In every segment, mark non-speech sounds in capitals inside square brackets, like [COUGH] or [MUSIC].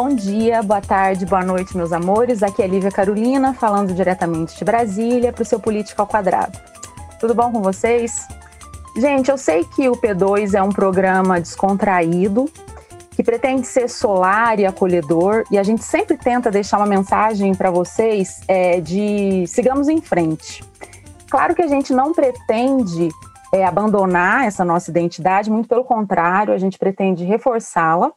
Bom dia, boa tarde, boa noite, meus amores. Aqui é Lívia Carolina, falando diretamente de Brasília para o seu Político ao Quadrado. Tudo bom com vocês? Gente, eu sei que o P2 é um programa descontraído, que pretende ser solar e acolhedor, e a gente sempre tenta deixar uma mensagem para vocês é, de sigamos em frente. Claro que a gente não pretende é, abandonar essa nossa identidade, muito pelo contrário, a gente pretende reforçá-la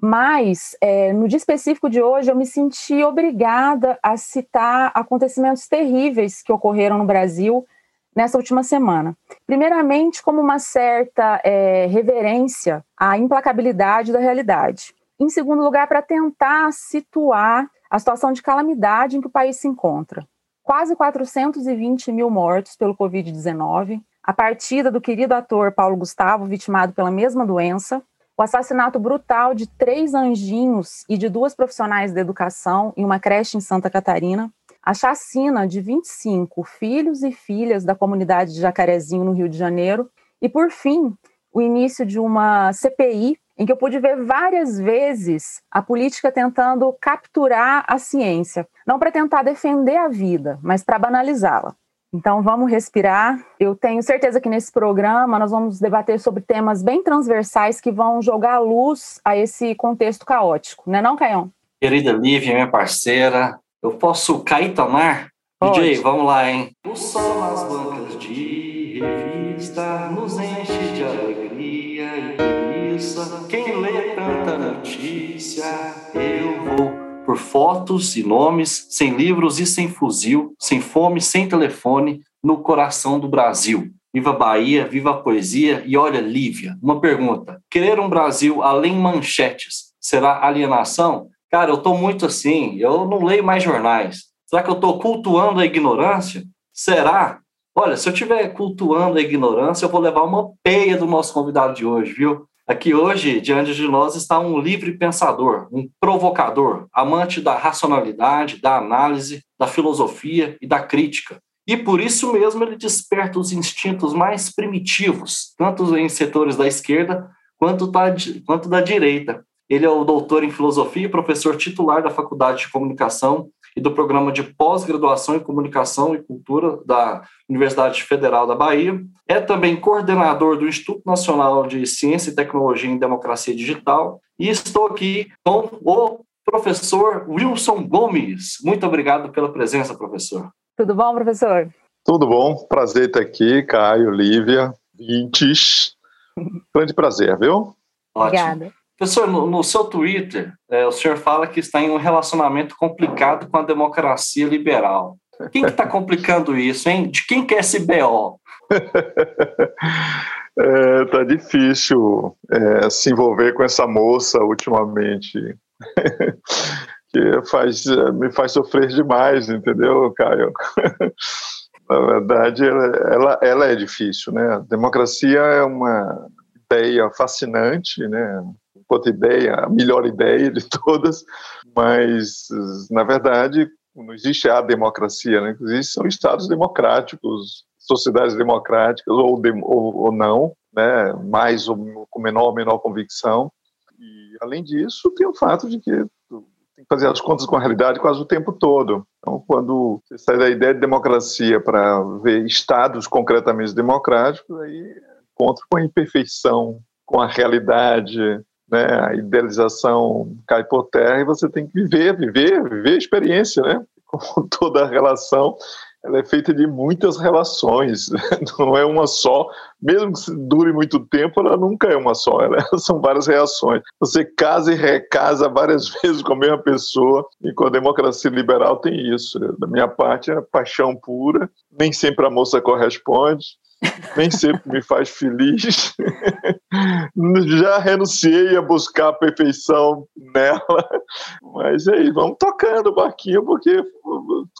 mas, é, no dia específico de hoje, eu me senti obrigada a citar acontecimentos terríveis que ocorreram no Brasil nessa última semana. Primeiramente, como uma certa é, reverência à implacabilidade da realidade. Em segundo lugar, para tentar situar a situação de calamidade em que o país se encontra. Quase 420 mil mortos pelo Covid-19, a partida do querido ator Paulo Gustavo, vitimado pela mesma doença, o assassinato brutal de três anjinhos e de duas profissionais da educação em uma creche em Santa Catarina, a chacina de 25 filhos e filhas da comunidade de Jacarezinho, no Rio de Janeiro, e, por fim, o início de uma CPI em que eu pude ver várias vezes a política tentando capturar a ciência, não para tentar defender a vida, mas para banalizá-la. Então vamos respirar. Eu tenho certeza que nesse programa nós vamos debater sobre temas bem transversais que vão jogar luz a esse contexto caótico, né não, Caião? Querida Lívia, minha parceira, eu posso cair tomar? Pode. DJ, vamos lá, hein? O sol nas bancas de revista nos enche de alegria e preguiça. Quem lê tanta notícia, eu vou por fotos e nomes, sem livros e sem fuzil, sem fome, sem telefone, no coração do Brasil. Viva Bahia, viva a poesia e olha, Lívia, uma pergunta. Querer um Brasil além manchetes será alienação? Cara, eu estou muito assim, eu não leio mais jornais. Será que eu estou cultuando a ignorância? Será? Olha, se eu estiver cultuando a ignorância, eu vou levar uma peia do nosso convidado de hoje, viu? Aqui hoje, diante de nós, está um livre pensador, um provocador, amante da racionalidade, da análise, da filosofia e da crítica. E por isso mesmo ele desperta os instintos mais primitivos, tanto em setores da esquerda quanto da, quanto da direita. Ele é o doutor em filosofia e professor titular da Faculdade de Comunicação e do Programa de Pós-Graduação em Comunicação e Cultura da Universidade Federal da Bahia. É também coordenador do Instituto Nacional de Ciência e Tecnologia em Democracia Digital. E estou aqui com o professor Wilson Gomes. Muito obrigado pela presença, professor. Tudo bom, professor? Tudo bom, prazer estar aqui, Caio, Lívia, Vintes. [LAUGHS] Grande prazer, viu? Ótimo. Obrigada. Professor, no, no seu Twitter, é, o senhor fala que está em um relacionamento complicado com a democracia liberal. Quem que está [LAUGHS] complicando isso, hein? De quem que é esse BO? [LAUGHS] é, tá difícil é, se envolver com essa moça ultimamente. [LAUGHS] que faz, me faz sofrer demais, entendeu, Caio? Na verdade, ela, ela, ela é difícil, né? A democracia é uma ideia fascinante, né? Enquanto ideia, a melhor ideia de todas, mas, na verdade, não existe a democracia, né? Existem são estados democráticos, sociedades democráticas, ou, de, ou, ou, não, né? mais ou com menor ou menor convicção. E, além disso, tem o fato de que tem que fazer as contas com a realidade quase o tempo todo. Então, quando você sai da ideia de democracia para ver estados concretamente democráticos, aí encontra com a imperfeição, com a realidade, né, a idealização cai por terra e você tem que viver, viver, viver a experiência, né? [LAUGHS] Como toda relação, ela é feita de muitas relações, [LAUGHS] não é uma só. Mesmo que dure muito tempo, ela nunca é uma só, ela, [LAUGHS] são várias reações. Você casa e recasa várias vezes com a mesma pessoa, e com a democracia liberal tem isso. Da minha parte, é paixão pura, nem sempre a moça corresponde, nem sempre me faz feliz. Já renunciei a buscar a perfeição nela, mas aí, vamos tocando o barquinho, porque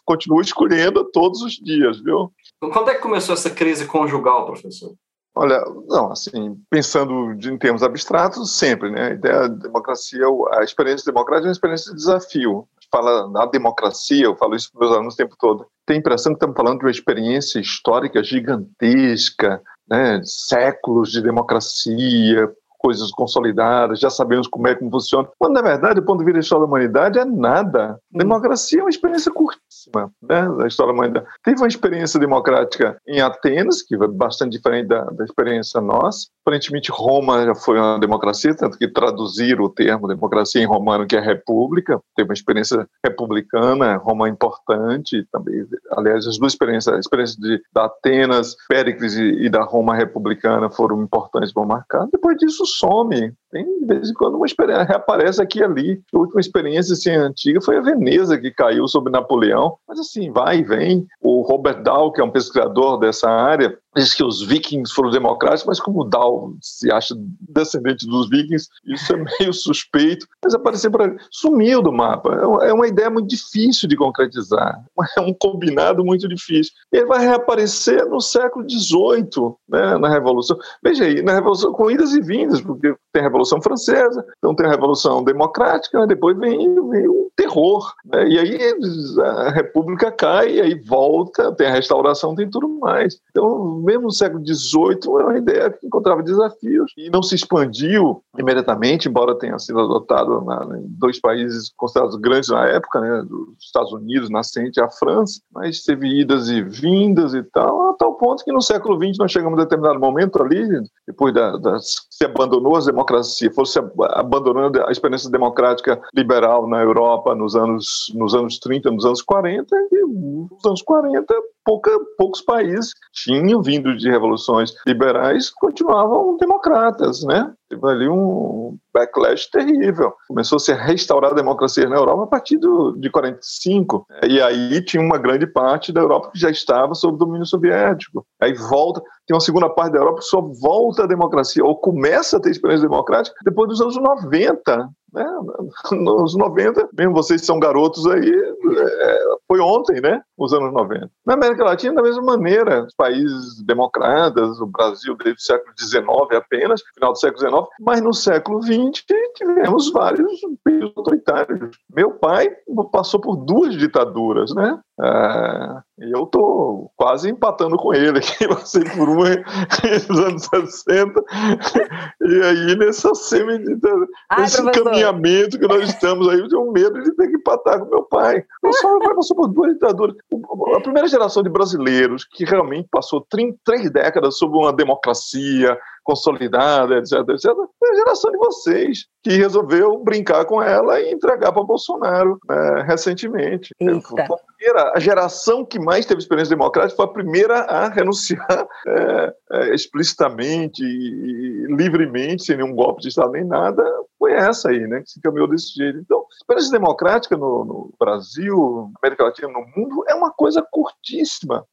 continuo escolhendo todos os dias, viu? Quando é que começou essa crise conjugal, professor? Olha, não, assim, pensando em termos abstratos, sempre, né? A ideia da democracia, a experiência democrática é uma experiência de desafio fala na democracia, eu falo isso para meus alunos o tempo todo, tem a impressão que estamos falando de uma experiência histórica gigantesca, né, séculos de democracia, coisas consolidadas, já sabemos como é que funciona. Quando, na verdade, do ponto de vista da história da humanidade, é nada. Hum. Democracia é uma experiência curtíssima né, da história da humanidade. Teve uma experiência democrática em Atenas, que é bastante diferente da, da experiência nossa. Aparentemente, Roma já foi uma democracia, tanto que traduziram o termo democracia em romano, que é república. Teve uma experiência republicana, Roma é importante também. Aliás, as duas experiências, a experiência de, da Atenas, Péricles e, e da Roma republicana foram importantes para marcar. Depois disso, some. Tem, vez em quando, uma experiência reaparece aqui e ali. A última experiência assim, antiga foi a Veneza, que caiu sobre Napoleão. Mas assim, vai e vem. O Robert Dahl, que é um pesquisador dessa área, diz que os vikings foram democráticos, mas como Dahl se acha descendente dos vikings, isso é [LAUGHS] meio suspeito. Mas apareceu para sumiu do mapa. É uma ideia muito difícil de concretizar. É um combinado muito difícil. Ele vai reaparecer no século XVIII, né, na Revolução. Veja aí, na Revolução, com idas e vindas, porque tem a Revolução Francesa, então tem a Revolução Democrática, né, depois vem, vem o terror. Né, e aí a República cai, aí volta, tem a restauração, tem tudo mais. Então, mesmo no século XVIII, era uma ideia que encontrava desafios e não se expandiu imediatamente, embora tenha sido adotado na, em dois países considerados grandes na época, né, dos Estados Unidos, nascente, a França, mas teve idas e vindas e tal, a tal ponto que no século XX nós chegamos a determinado momento ali, depois da, da se abandonou as democracias, fosse abandonando a experiência democrática liberal na Europa nos anos, nos anos 30, nos anos 40, e nos anos 40 pouca, poucos países tinham vindo de revoluções liberais continuavam democratas, né? Teve ali um backlash terrível. Começou -se a restaurar a democracia na Europa a partir do, de 45. E aí tinha uma grande parte da Europa que já estava sob domínio soviético. Aí volta, tem uma segunda parte da Europa que só volta à democracia, ou começa a ter experiência democrática depois dos anos 90. Né? Nos 90, mesmo vocês são garotos aí, é, foi ontem, né? Os anos 90. Na América Latina, da mesma maneira, os países democratas, o Brasil desde o século XIX apenas, final do século XIX, mas no século XX tivemos vários países autoritários. Meu pai passou por duas ditaduras, né? É, e eu tô quase empatando com ele aqui, [LAUGHS] passei por uma nos anos 60, e aí nessa semi nesse caminhamento que nós estamos aí, eu tenho medo de ter que empatar com meu pai. Eu só meu pai passou por duas ditaduras. A primeira geração de brasileiros que realmente passou três décadas sob uma democracia, consolidada, etc, etc, foi a geração de vocês que resolveu brincar com ela e entregar para Bolsonaro né, recentemente. A, a geração que mais teve experiência democrática foi a primeira a renunciar [LAUGHS] é, é, explicitamente e, e, livremente, sem nenhum golpe de Estado nem nada, foi essa aí, né, que se caminhou desse jeito. Então, experiência democrática no, no Brasil, na América Latina, no mundo, é uma coisa curtíssima.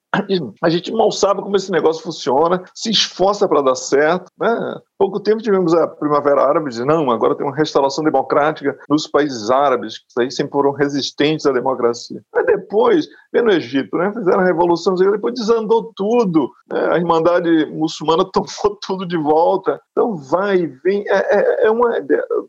A gente mal sabe como esse negócio funciona, se esforça para dar certo. Né? Pouco tempo tivemos a Primavera Árabe, de não, agora tem uma restauração democrática nos países árabes, que aí sempre foram resistentes à democracia. Depois, vem no Egito, né? fizeram a revolução, depois desandou tudo, né? a Irmandade muçulmana [LAUGHS] tomou tudo de volta. Então vai e vem. É, é, é uma,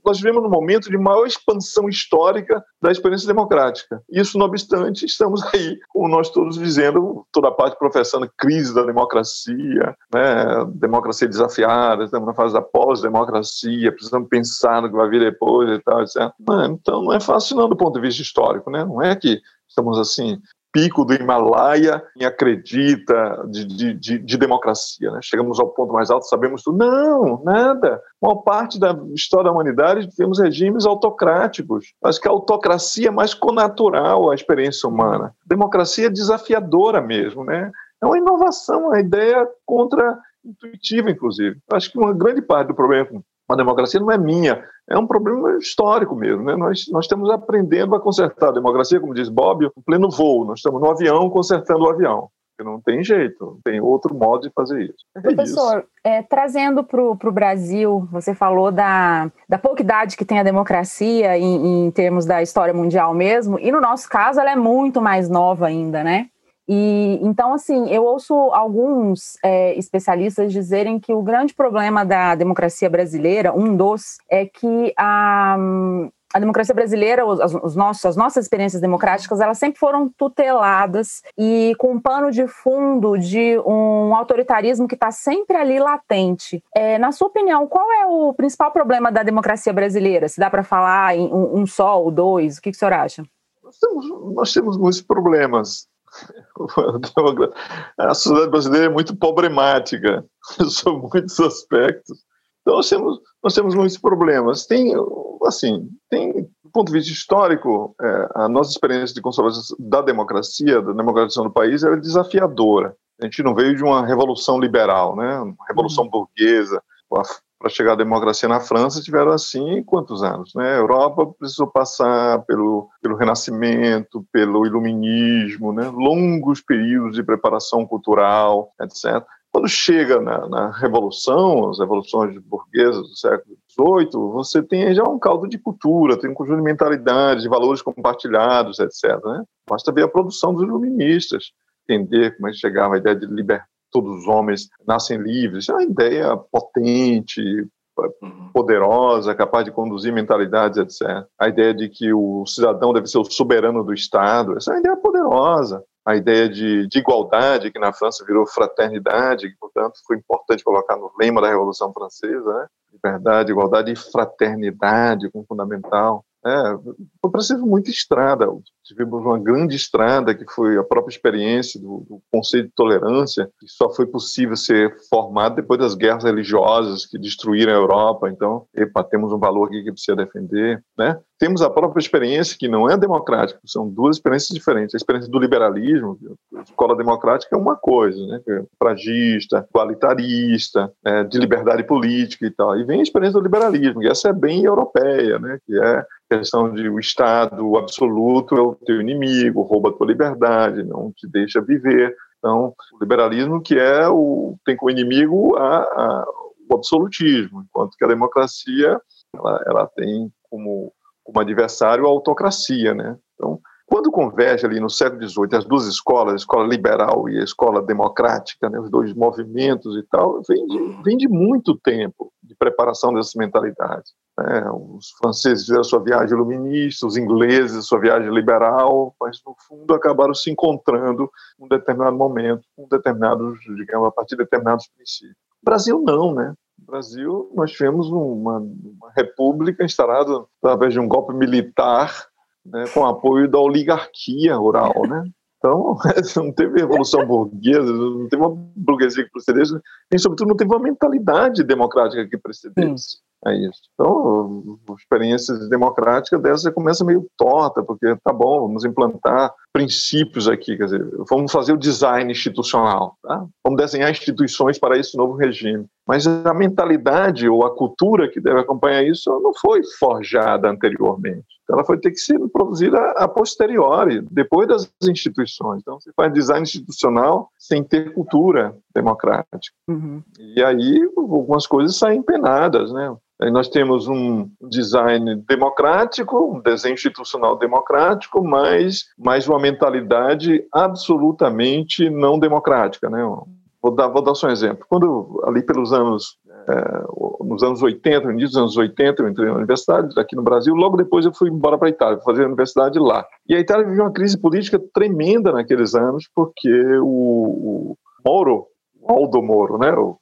nós vivemos num momento de maior expansão histórica da experiência democrática. Isso, não obstante, estamos [LAUGHS] aí, como nós todos dizendo, toda a parte professando crise da democracia, né? democracia desafiada, estamos na fase da pós-democracia, precisamos pensar no que vai vir depois e tal, etc. Não, então não é fácil não do ponto de vista histórico, né? Não é que estamos assim pico do Himalaia e acredita de, de, de, de, democracia. Né? Chegamos ao ponto mais alto, sabemos tudo. Não, nada. Uma parte da história da humanidade temos regimes autocráticos. Acho que a autocracia é mais conatural à experiência humana. Democracia é desafiadora mesmo, né? É uma inovação, uma ideia contra-intuitiva, inclusive. Acho que uma grande parte do problema a democracia não é minha, é um problema histórico mesmo. Né? Nós, nós estamos aprendendo a consertar a democracia, como diz Bob, em pleno voo. Nós estamos no avião consertando o avião. Não tem jeito, não tem outro modo de fazer isso. É Professor, isso. É, trazendo para o Brasil, você falou da, da pouca idade que tem a democracia em, em termos da história mundial mesmo, e no nosso caso ela é muito mais nova ainda, né? E então, assim, eu ouço alguns é, especialistas dizerem que o grande problema da democracia brasileira, um dos, é que a, a democracia brasileira, os, os nossos, as nossas experiências democráticas, elas sempre foram tuteladas e com um pano de fundo de um autoritarismo que está sempre ali latente. É, na sua opinião, qual é o principal problema da democracia brasileira? Se dá para falar em um, um só ou dois, o que, que o senhor acha? Nós temos, nós temos muitos problemas. [LAUGHS] A sociedade brasileira é muito problemática [LAUGHS] sob muitos aspectos. Então, nós temos, nós temos muitos problemas. Tem, assim, tem, do ponto de vista histórico, é, a nossa experiência de consolidação da democracia, da democratização do país, é desafiadora. A gente não veio de uma revolução liberal, né? Uma revolução uhum. burguesa. Para chegar à democracia na França, tiveram assim quantos anos? Né? A Europa precisou passar pelo, pelo Renascimento, pelo Iluminismo, né? longos períodos de preparação cultural, etc. Quando chega na, na Revolução, as revoluções burguesas do século XVIII, você tem já um caldo de cultura, tem um conjunto de mentalidades, de valores compartilhados, etc. Né? Basta ver a produção dos iluministas, entender como é que chegava a ideia de libertar todos os homens nascem livres. É uma ideia potente, poderosa, capaz de conduzir mentalidades, etc. A ideia de que o cidadão deve ser o soberano do Estado, essa é uma ideia poderosa a ideia de, de, igualdade, que na França virou fraternidade, que, portanto, foi importante colocar no lema da Revolução Francesa, né? liberdade, igualdade e fraternidade como fundamental. É, foi preciso muita estrada. Tivemos uma grande estrada, que foi a própria experiência do, do conceito de tolerância, que só foi possível ser formado depois das guerras religiosas que destruíram a Europa. Então, epa, temos um valor aqui que precisa defender. Né? Temos a própria experiência, que não é democrática, são duas experiências diferentes. A experiência do liberalismo, a escola democrática é uma coisa, né? É fragista, igualitarista, é, de liberdade política e tal. E vem a experiência do liberalismo, que essa é bem europeia, né? que é questão de o Estado absoluto teu inimigo, rouba a tua liberdade, não te deixa viver. Então, o liberalismo que é o tem como inimigo a, a, o absolutismo, enquanto que a democracia ela, ela tem como, como adversário a autocracia, né? Então, quando converge ali no século XVIII as duas escolas, a escola liberal e a escola democrática, né, os dois movimentos e tal, vem de, vem de muito tempo de preparação dessas mentalidades. Né? Os franceses fizeram sua viagem iluminista, os ingleses sua viagem liberal, mas no fundo acabaram se encontrando em um determinado momento, com determinados, digamos, a partir de determinados princípios. O Brasil não, né? No Brasil, nós tivemos uma, uma república instalada através de um golpe militar né, com apoio da oligarquia rural, né? Então, [LAUGHS] não teve revolução burguesa, não teve uma burguesia que precedesse, e, sobretudo, não teve uma mentalidade democrática que precedesse. É isso. Então, experiências democráticas dessa começa meio torta, porque tá bom, vamos implantar princípios aqui, quer dizer, vamos fazer o design institucional, tá? vamos desenhar instituições para esse novo regime. Mas a mentalidade ou a cultura que deve acompanhar isso não foi forjada anteriormente. Ela foi ter que ser produzida a posteriori, depois das instituições. Então, você faz design institucional sem ter cultura democrática. Uhum. E aí, algumas coisas saem penadas, né? Nós temos um design democrático, um desenho institucional democrático, mas, mas uma mentalidade absolutamente não democrática. Né? Vou dar, vou dar só um exemplo. Quando, ali pelos anos, é, nos anos 80, no início dos anos 80, eu entrei na universidade aqui no Brasil, logo depois eu fui embora para a Itália, fazer a universidade lá. E a Itália viveu uma crise política tremenda naqueles anos, porque o, o Moro, Aldo Moro, né, o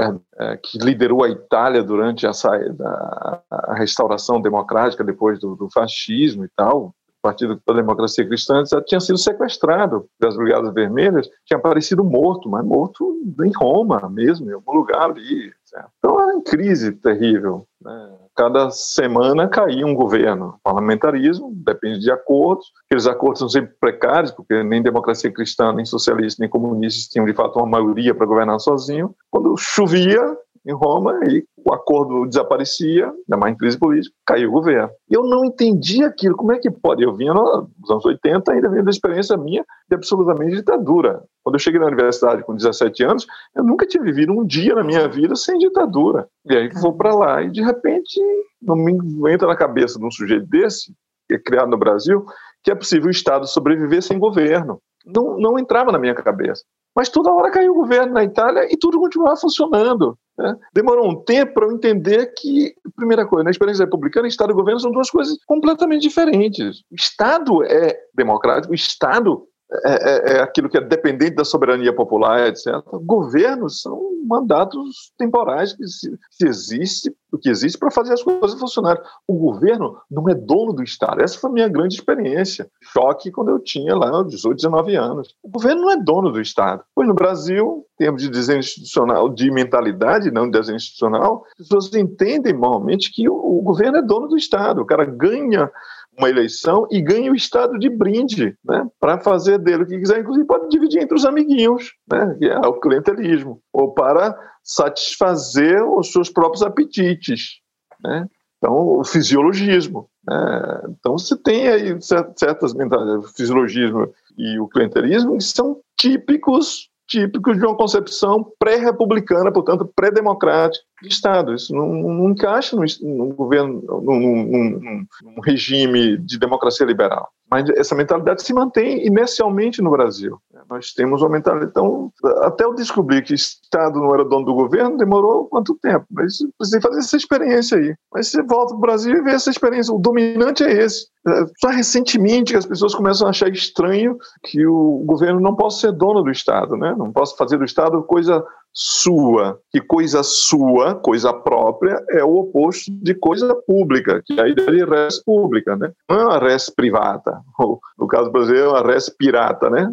é, que liderou a Itália durante a, a, restauração democrática depois do, do, fascismo e tal, o Partido da Democracia Cristã, tinha sido sequestrado pelas Brigadas Vermelhas, tinha aparecido morto, mas morto em Roma mesmo, em algum lugar ali. Certo? Então era uma crise terrível. Né? Cada semana caía um governo. Parlamentarismo depende de acordos, aqueles acordos são sempre precários, porque nem democracia cristã, nem socialista, nem comunistas tinham de fato uma maioria para governar sozinho. Quando chovia, em Roma e o acordo desaparecia, ainda mais em crise política, caiu o governo. E eu não entendi aquilo. Como é que pode? Eu vinha nos anos 80, ainda vinha da experiência minha de absolutamente ditadura. Quando eu cheguei na universidade com 17 anos, eu nunca tinha vivido um dia na minha vida sem ditadura. E aí vou para lá e de repente não me entra na cabeça de um sujeito desse, que é criado no Brasil, que é possível o Estado sobreviver sem governo. Não, não entrava na minha cabeça. Mas toda hora caiu o governo na Itália e tudo continuava funcionando. Né? Demorou um tempo para eu entender que, primeira coisa, na experiência republicana, Estado e governo são duas coisas completamente diferentes. O Estado é democrático, o Estado é, é, é, aquilo que é dependente da soberania popular, etc. Governos são mandatos temporais que, se, que existe que existe para fazer as coisas funcionarem. O governo não é dono do Estado. Essa foi a minha grande experiência. Choque quando eu tinha lá 18, 19 anos. O governo não é dono do Estado. Pois no Brasil, em termos de desenho institucional, de mentalidade, não de desenho institucional, as pessoas entendem normalmente que o, o governo é dono do Estado. O cara ganha uma eleição e ganha o Estado de brinde, né, para fazer dele o que quiser, inclusive pode dividir entre os amiguinhos, né, que é o clientelismo, ou para satisfazer os seus próprios apetites, né. Então, o fisiologismo. Né? Então, você tem aí certas mentalidades, o fisiologismo e o clientelismo, que são típicos típicos de uma concepção pré-republicana, portanto, pré-democrática de Estado. Isso não, não encaixa no, no governo, num, regime de democracia liberal. Mas essa mentalidade se mantém inicialmente no Brasil. Nós temos uma mentalidade. Então, até eu descobrir que Estado não era dono do governo, demorou quanto tempo? Mas precisei fazer essa experiência aí. Mas você volta para o Brasil e vê essa experiência. O dominante é esse. É, só recentemente que as pessoas começam a achar estranho que o governo não possa ser dono do Estado, né? não possa fazer do Estado coisa sua, que coisa sua, coisa própria, é o oposto de coisa pública, que a ideia de res pública, né? Não é uma res privada, ou, [LAUGHS] no caso brasileiro, é uma res pirata, né?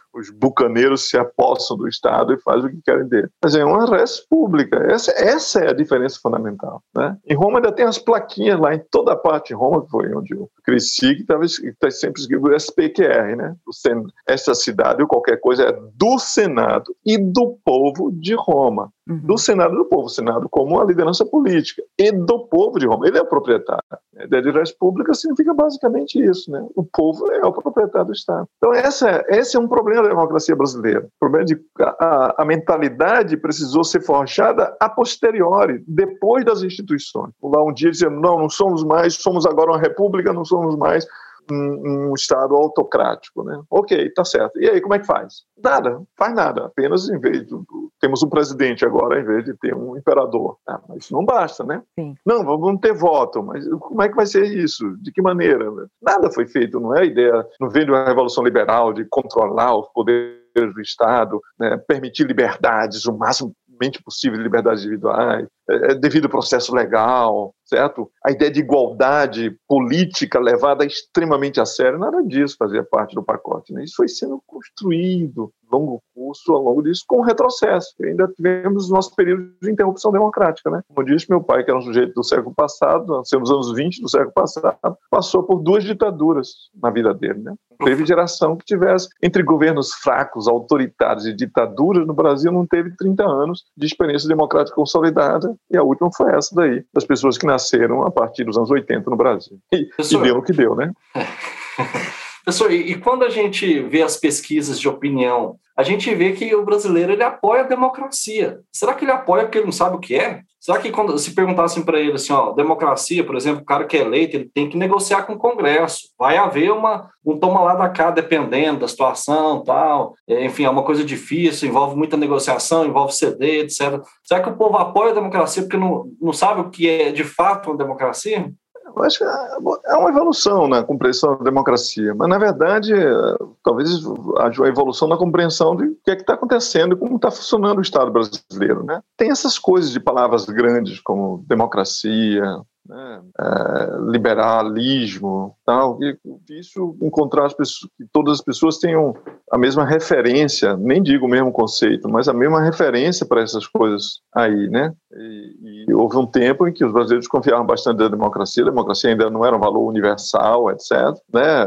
os bucaneiros se apossam do Estado e fazem o que querem dele. Mas é uma res pública. Essa, essa é a diferença fundamental. Né? Em Roma ainda tem as plaquinhas lá em toda a parte de Roma, que foi onde eu cresci, que estava tá sempre escrito SPQR, né? Essa cidade ou qualquer coisa é do Senado e do povo de Roma. Uhum. Do Senado e do povo. O Senado como a liderança política e do povo de Roma. Ele é o proprietário. A ideia de res pública significa basicamente isso. Né? O povo é o proprietário do Estado. Então, essa, esse é um problema democracia brasileira. O problema de a, a mentalidade precisou ser forjada a posteriori, depois das instituições. Lá um dia dizendo, não, não somos mais, somos agora uma república, não somos mais um, um, Estado autocrático. Né? Ok, tá certo. E aí, como é que faz? Nada, faz nada. Apenas em vez de. Temos um presidente agora, em vez de ter um imperador. Ah, mas isso não basta, né? Sim. Não, vamos ter voto. Mas como é que vai ser isso? De que maneira? Nada foi feito, não é a ideia, não vem de uma revolução liberal de controlar os poderes do Estado, né, permitir liberdades o máximo possível de liberdades individuais, é, é, devido ao processo legal, certo? A ideia de igualdade política levada extremamente a sério, nada disso fazia parte do pacote. Né? Isso foi sendo construído longo curso ao longo disso com retrocesso. E ainda tivemos nosso período de interrupção democrática. Né? Como disse meu pai, que era um sujeito do século passado, nasceu nos anos 20 do século passado, passou por duas ditaduras na vida dele. Né? Teve geração que tivesse, entre governos fracos, autoritários e ditaduras, no Brasil não teve 30 anos de experiência democrática consolidada, e a última foi essa daí, das pessoas que nasceram a partir dos anos 80 no Brasil. E, e deu no que deu, né? [LAUGHS] Professor, e, e quando a gente vê as pesquisas de opinião, a gente vê que o brasileiro ele apoia a democracia. Será que ele apoia porque ele não sabe o que é? Será que quando se perguntassem para ele assim, ó, democracia, por exemplo, o cara que é eleito, ele tem que negociar com o Congresso. Vai haver uma um toma lá da cá dependendo da situação, tal. É, enfim, é uma coisa difícil, envolve muita negociação, envolve ceder, etc. Será que o povo apoia a democracia porque não, não sabe o que é de fato uma democracia? Eu acho que é uma evolução na compreensão da democracia, mas na verdade talvez haja uma evolução na compreensão de o que é que está acontecendo e como está funcionando o Estado brasileiro, né? Tem essas coisas de palavras grandes como democracia, né, é, liberalismo, tal, e isso encontrar as pessoas, que todas as pessoas tenham a mesma referência, nem digo o mesmo conceito, mas a mesma referência para essas coisas aí, né? E, e, houve um tempo em que os brasileiros confiavam bastante da democracia, a democracia ainda não era um valor universal, etc. Né?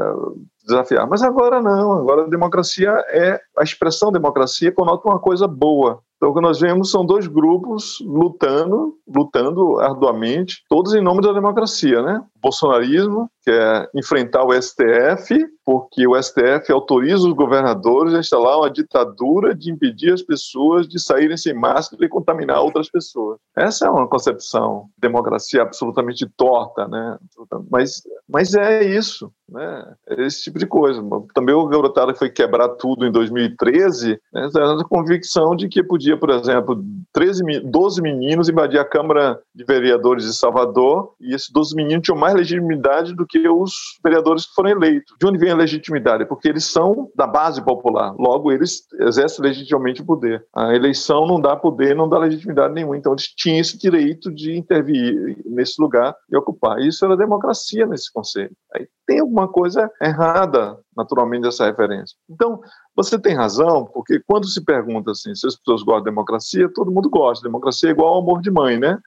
desafiar. Mas agora não, agora a democracia é, a expressão democracia conota uma coisa boa. Então, o que nós vemos são dois grupos lutando, lutando arduamente, todos em nome da democracia, né? O bolsonarismo, que é enfrentar o STF, porque o STF autoriza os governadores a instalar uma ditadura de impedir as pessoas de saírem sem máscara e contaminar outras pessoas. Essa é uma concepção de democracia absolutamente torta, né? Mas, mas é isso. né? Esse tipo de coisa. Também o garotada foi quebrar tudo em 2013, né? a convicção de que podia, por exemplo, 13, 12 meninos invadir a Câmara de Vereadores de Salvador e esses 12 meninos tinham mais legitimidade do que os vereadores que foram eleitos. De onde vem a legitimidade? Porque eles são da base popular, logo eles exercem legitimamente o poder. A eleição não dá poder, não dá legitimidade nenhuma, então eles tinham esse direito de intervir nesse lugar e ocupar. Isso era democracia nesse conceito. Aí tem alguma coisa errada, naturalmente, dessa referência. Então, você tem razão, porque quando se pergunta assim, se as pessoas gostam de democracia, todo mundo gosta. Democracia é igual ao amor de mãe, né?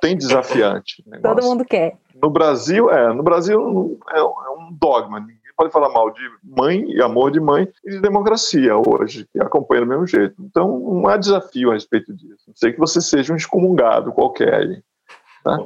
Tem desafiante. [LAUGHS] todo mundo quer. No Brasil, é, no Brasil é, é um dogma. Ninguém pode falar mal de mãe e amor de mãe e de democracia hoje, que acompanha do mesmo jeito. Então, não há desafio a respeito disso. Não sei que você seja um excomungado qualquer aí. Tá?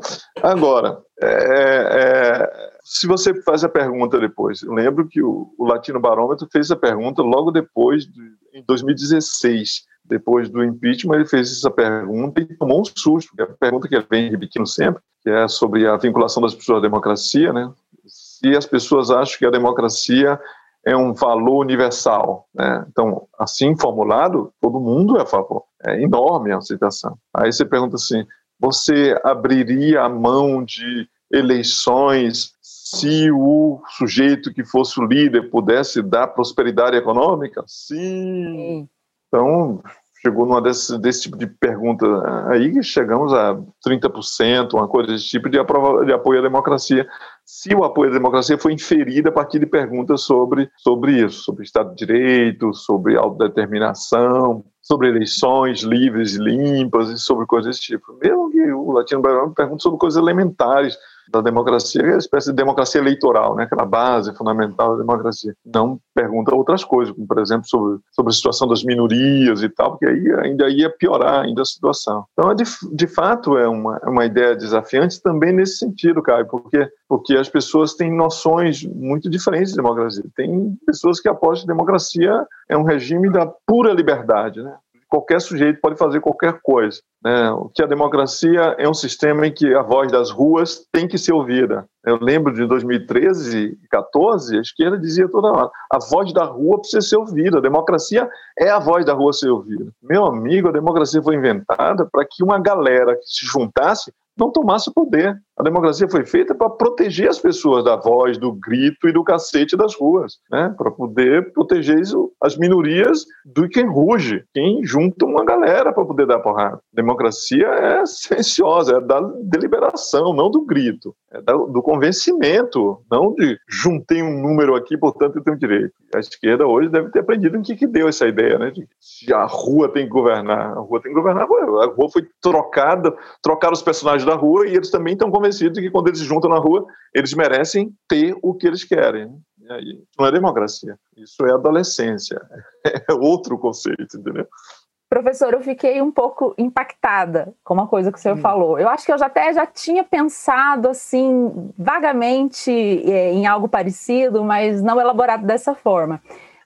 Agora, é, é, se você faz a pergunta depois, eu lembro que o, o Latino Barômetro fez a pergunta logo depois, de, em 2016, depois do impeachment, ele fez essa pergunta e tomou um susto, que é a pergunta que ele vem repetindo sempre, que é sobre a vinculação das pessoas à democracia, né? Se as pessoas acham que a democracia é um valor universal. Né? Então, assim formulado, todo mundo é a favor. É enorme a aceitação. Aí você pergunta assim: você abriria a mão de eleições se o sujeito que fosse o líder pudesse dar prosperidade econômica? Sim. Então, chegou numa desse, desse tipo de pergunta aí que chegamos a 30%, uma coisa desse tipo de, aprova, de apoio à democracia. Se o apoio à democracia foi inferido a partir de perguntas sobre, sobre isso, sobre Estado de Direito, sobre autodeterminação, sobre eleições livres e limpas e sobre coisas desse tipo. Mesmo que o Latino Brasileiro pergunte sobre coisas elementares, da democracia, é uma espécie de democracia eleitoral, né? aquela base fundamental da democracia. Não pergunta outras coisas, como, por exemplo, sobre, sobre a situação das minorias e tal, porque aí ainda ia piorar ainda a situação. Então, de, de fato, é uma, é uma ideia desafiante também nesse sentido, Caio, porque, porque as pessoas têm noções muito diferentes de democracia. Tem pessoas que apostam que democracia é um regime da pura liberdade, né? Qualquer sujeito pode fazer qualquer coisa. Né? Que a democracia é um sistema em que a voz das ruas tem que ser ouvida. Eu lembro de 2013 e 2014, a esquerda dizia toda hora: a voz da rua precisa ser ouvida. A democracia é a voz da rua ser ouvida. Meu amigo, a democracia foi inventada para que uma galera que se juntasse não tomasse o poder. A democracia foi feita para proteger as pessoas da voz, do grito e do cacete das ruas, né? para poder proteger as minorias do quem ruge, quem junta uma galera para poder dar porrada. Democracia é silenciosa, é da deliberação, não do grito, é do convencimento, não de juntei um número aqui, portanto eu tenho direito. A esquerda hoje deve ter aprendido em que, que deu essa ideia, né? De que a rua tem que governar. A rua tem que governar. A rua foi trocada, trocaram os personagens da rua e eles também estão convencidos de que quando eles se juntam na rua, eles merecem ter o que eles querem. E aí, não é democracia, isso é adolescência, [LAUGHS] é outro conceito, entendeu? Professor, eu fiquei um pouco impactada com uma coisa que o senhor hum. falou. Eu acho que eu já até já tinha pensado assim vagamente é, em algo parecido, mas não elaborado dessa forma.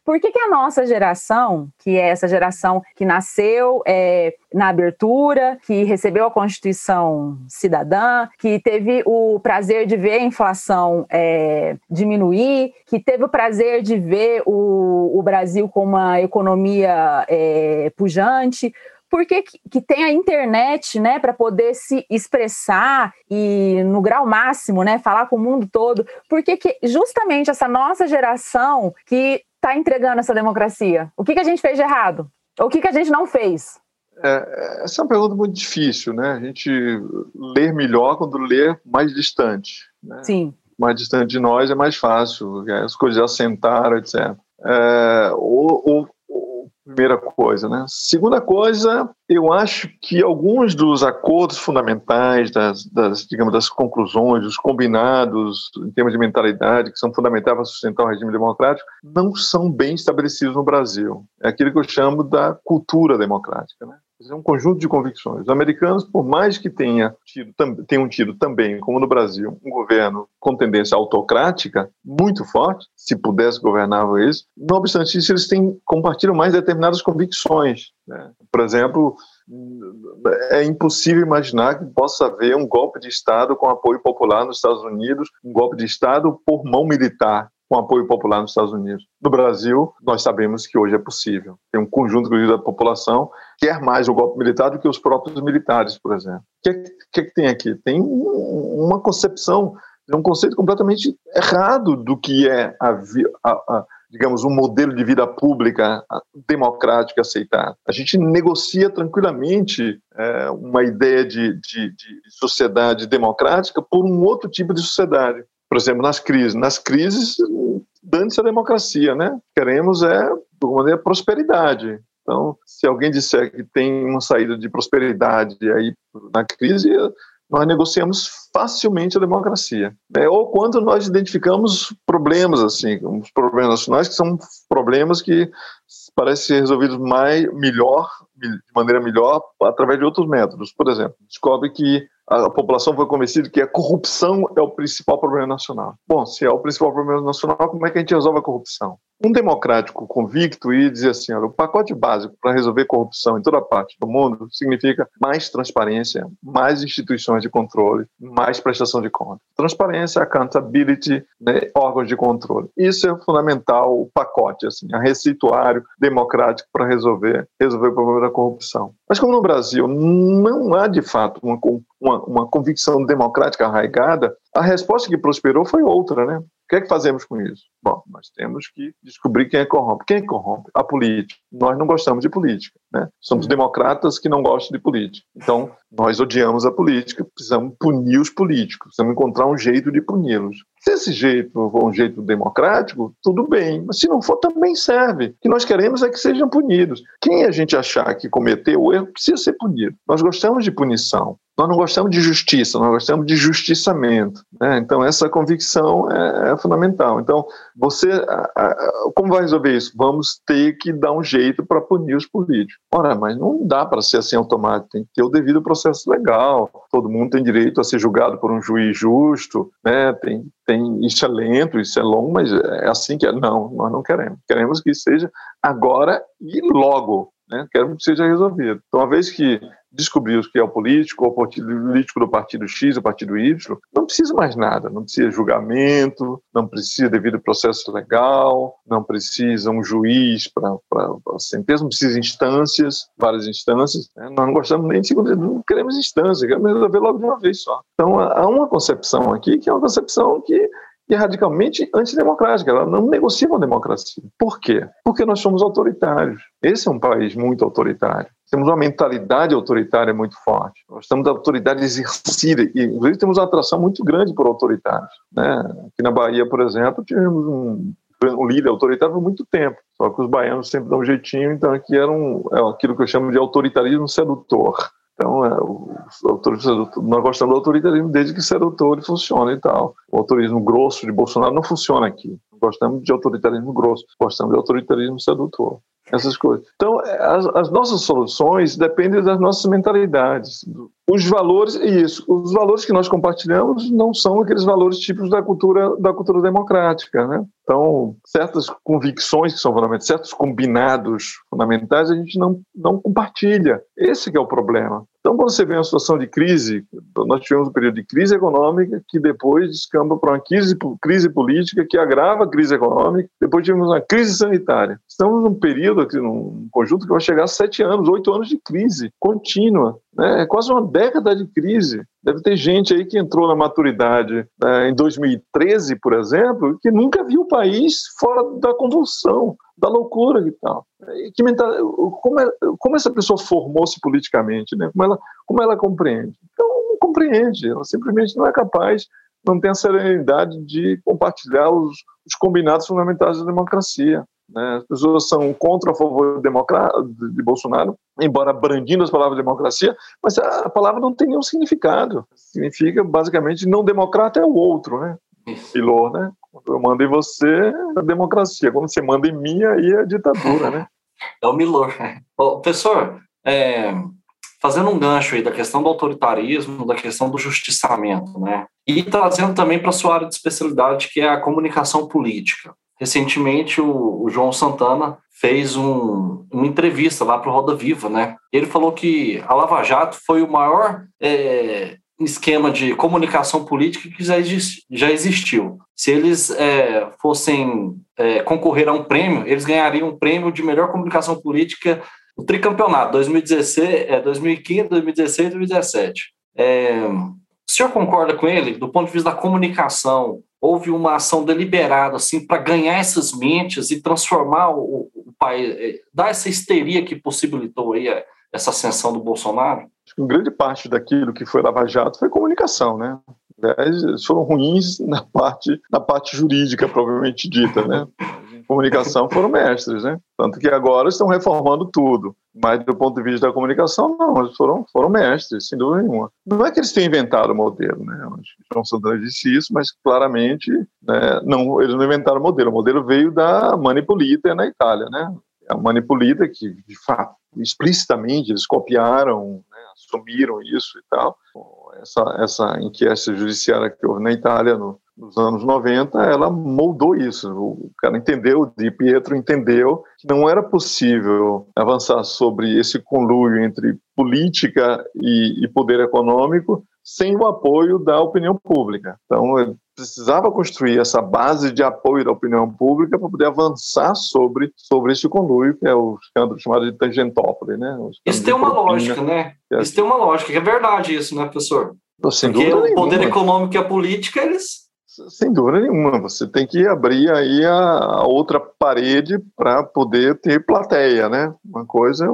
Por que, que a nossa geração, que é essa geração que nasceu é, na abertura, que recebeu a Constituição cidadã, que teve o prazer de ver a inflação é, diminuir, que teve o prazer de ver o, o Brasil com uma economia é, pujante, porque que tem a internet, né, para poder se expressar e no grau máximo, né, falar com o mundo todo. Porque que justamente essa nossa geração que está entregando essa democracia? O que, que a gente fez de errado? Ou o que, que a gente não fez? É, essa é uma pergunta muito difícil, né? A gente ler melhor quando ler mais distante. Né? Sim. Mais distante de nós é mais fácil, as coisas assentaram, etc. É, ou, ou Primeira coisa, né? Segunda coisa, eu acho que alguns dos acordos fundamentais, das, das, digamos, das conclusões, dos combinados em termos de mentalidade, que são fundamentais para sustentar o regime democrático, não são bem estabelecidos no Brasil. É aquilo que eu chamo da cultura democrática, né? É um conjunto de convicções. Os americanos, por mais que tenha tido, tenham tido também, como no Brasil, um governo com tendência autocrática muito forte, se pudesse governar isso, não obstante isso, eles têm, compartilham mais determinadas convicções. Né? Por exemplo, é impossível imaginar que possa haver um golpe de Estado com apoio popular nos Estados Unidos, um golpe de Estado por mão militar com apoio popular nos Estados Unidos. No Brasil, nós sabemos que hoje é possível. Tem um conjunto da população que quer mais o golpe militar do que os próprios militares, por exemplo. O que, que, que tem aqui? Tem uma concepção, um conceito completamente errado do que é a, a, a digamos, um modelo de vida pública democrática aceitado. A gente negocia tranquilamente é, uma ideia de, de, de sociedade democrática por um outro tipo de sociedade. Por exemplo, nas crises. Nas crises, dane-se a democracia, né? Queremos é, de alguma maneira, prosperidade. Então, se alguém disser que tem uma saída de prosperidade aí na crise, nós negociamos facilmente a democracia. Né? Ou quando nós identificamos problemas, assim, os problemas nacionais, que são problemas que parecem ser resolvidos mais, melhor, de maneira melhor, através de outros métodos. Por exemplo, descobre que a população foi convencida que a corrupção é o principal problema nacional. Bom, se é o principal problema nacional, como é que a gente resolve a corrupção? Um democrático convicto ia dizer assim: olha, o pacote básico para resolver corrupção em toda parte do mundo significa mais transparência, mais instituições de controle, mais prestação de contas. Transparência, accountability, né, órgãos de controle. Isso é fundamental, o pacote, assim, a receituário democrático para resolver, resolver o problema da corrupção. Mas como no Brasil não há de fato uma, uma, uma convicção democrática arraigada, a resposta que prosperou foi outra, né? O que é que fazemos com isso? Bom, nós temos que descobrir quem é corrompe. Quem é corrompe? A política. Nós não gostamos de política. Né? Somos uhum. democratas que não gostam de política. Então, nós odiamos a política, precisamos punir os políticos, precisamos encontrar um jeito de puni-los. Se esse jeito for um jeito democrático, tudo bem, mas se não for, também serve. O que nós queremos é que sejam punidos. Quem a gente achar que cometeu o erro precisa ser punido. Nós gostamos de punição. Nós não gostamos de justiça, nós gostamos de justiçamento. Né? Então, essa convicção é, é fundamental. Então, você, a, a, como vai resolver isso? Vamos ter que dar um jeito para punir os políticos. Ora, mas não dá para ser assim automático, tem que ter o devido processo legal. Todo mundo tem direito a ser julgado por um juiz justo, né? tem, tem, isso é lento, isso é longo, mas é assim que é. Não, nós não queremos. Queremos que seja agora e logo. Né? Queremos que seja resolvido. Então, uma vez que descobrimos que é o político, o político do partido X, o partido Y, não precisa mais nada, não precisa julgamento, não precisa devido processo legal, não precisa um juiz para sentença, não precisa instâncias, várias instâncias. Né? Nós não gostamos nem de segunda, não queremos instância, queremos resolver logo de uma vez só. Então há uma concepção aqui que é uma concepção que e é radicalmente antidemocrática. Ela não negocia com a democracia. Por quê? Porque nós somos autoritários. Esse é um país muito autoritário. Temos uma mentalidade autoritária muito forte. Nós estamos da autoridade exercida e, inclusive, temos uma atração muito grande por autoritários. Né? Aqui na Bahia, por exemplo, tivemos um, um líder autoritário por muito tempo. Só que os baianos sempre dão um jeitinho, então aqui era um, é aquilo que eu chamo de autoritarismo sedutor. Então, é, nós gostamos do autoritarismo desde que sedutor funciona e tal. O autoritarismo grosso de Bolsonaro não funciona aqui. Gostamos de autoritarismo grosso, gostamos de autoritarismo sedutor essas coisas. Então, as, as, nossas soluções dependem das nossas mentalidades. Os valores, isso, os valores que nós compartilhamos não são aqueles valores típicos da cultura, da cultura democrática, né? Então, certas convicções que são fundamentais, certos combinados fundamentais, a gente não, não compartilha. Esse é o problema. Então, quando você vê uma situação de crise, nós tivemos um período de crise econômica que depois descamba para uma crise, crise política que agrava a crise econômica, depois tivemos uma crise sanitária. Estamos num período aqui, num conjunto que vai chegar a sete anos, oito anos de crise contínua. Né? É quase uma década de crise. Deve ter gente aí que entrou na maturidade né, em 2013, por exemplo, que nunca viu o país fora da convulsão da loucura e tal. E que mental, como, é, como essa pessoa formou-se politicamente, né? Como ela, como ela compreende? Então, não compreende, ela simplesmente não é capaz, não tem a serenidade de compartilhar os, os combinados fundamentais da democracia. Né? As pessoas são contra a favor de, de Bolsonaro, embora brandindo as palavras democracia, mas a, a palavra não tem nenhum significado. Significa, basicamente, não democrata é o outro, né? Pilor, né? Quando eu mando em você, é democracia. Quando você manda em mim, aí é ditadura, né? [LAUGHS] É o Milor. Professor, é, fazendo um gancho aí da questão do autoritarismo, da questão do justiçamento, né? E trazendo também para a sua área de especialidade, que é a comunicação política. Recentemente, o, o João Santana fez um, uma entrevista lá para o Roda Viva, né? Ele falou que a Lava Jato foi o maior é, esquema de comunicação política que já, já existiu. Se eles é, fossem é, concorrer a um prêmio, eles ganhariam um prêmio de melhor comunicação política no tricampeonato 2016, é, 2015, 2016 e 2017. É, o senhor concorda com ele? Do ponto de vista da comunicação, houve uma ação deliberada assim para ganhar essas mentes e transformar o, o país, é, dar essa histeria que possibilitou aí essa ascensão do Bolsonaro? grande parte daquilo que foi Lava Jato foi comunicação, né? Eles foram ruins [LAUGHS] na parte, na parte jurídica, provavelmente dita, né? comunicação foram mestres, né? Tanto que agora estão reformando tudo. Mas do ponto de vista da comunicação, não, eles foram, foram mestres, sem dúvida nenhuma. Não é que eles tenham inventado o modelo, né? O João Santana disse isso, mas claramente né, não, eles não inventaram o modelo. O modelo veio da Manipulita na Itália, né? A Manipulita, que de fato, explicitamente, eles copiaram assumiram isso e tal. Essa, essa inquérito judiciária que houve na Itália no, nos anos 90, ela moldou isso. O cara entendeu, Di Pietro entendeu que não era possível avançar sobre esse conluio entre política e, e poder econômico sem o apoio da opinião pública. Então, precisava construir essa base de apoio da opinião pública para poder avançar sobre, sobre esse conluio, que é o escândalo chamado de Tangentópolis. Né? Isso tem uma lógica, né? É isso tem uma lógica, que é verdade isso, né, professor? Sem Porque o poder econômico e a política, eles sem dúvida nenhuma, você tem que abrir aí a, a outra parede para poder ter plateia, né? Uma coisa é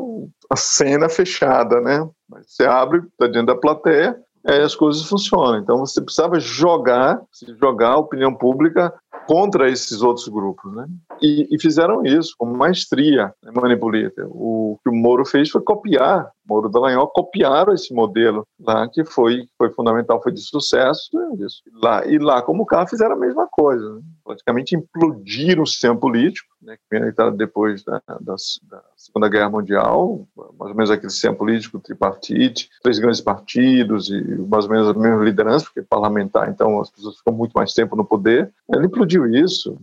a cena fechada, né? Você abre, está dentro da plateia, aí as coisas funcionam. Então você precisava jogar, jogar a opinião pública contra esses outros grupos, né? E, e fizeram isso com maestria, né, Manipulita. O que o Moro fez foi copiar, Moro Dallagnol copiaram esse modelo lá que foi foi fundamental, foi de sucesso. Né, lá e lá como cá fizeram a mesma coisa, né? praticamente implodiram o sistema político, né, que veio depois da, da, da, Segunda Guerra Mundial, mais ou menos aquele sistema político tripartite, três grandes partidos e mais ou menos a mesma liderança, porque parlamentar, então as pessoas ficam muito mais tempo no poder. Ele implodiu isso.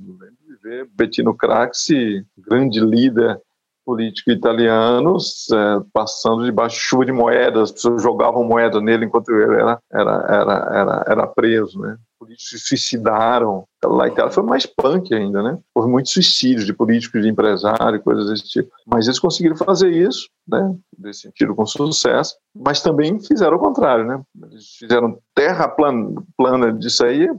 Bettino Craxi, grande líder político italiano, é, passando debaixo de chuva de moedas, as pessoas jogavam moeda nele enquanto ele era, era, era, era, era preso, né? políticos se suicidaram. Lá em Itália foi mais punk ainda, né? Houve muitos suicídios de políticos, de empresários, coisas desse tipo. Mas eles conseguiram fazer isso, né? Nesse sentido, com sucesso. Mas também fizeram o contrário, né? Eles fizeram terra plana, plana disso aí,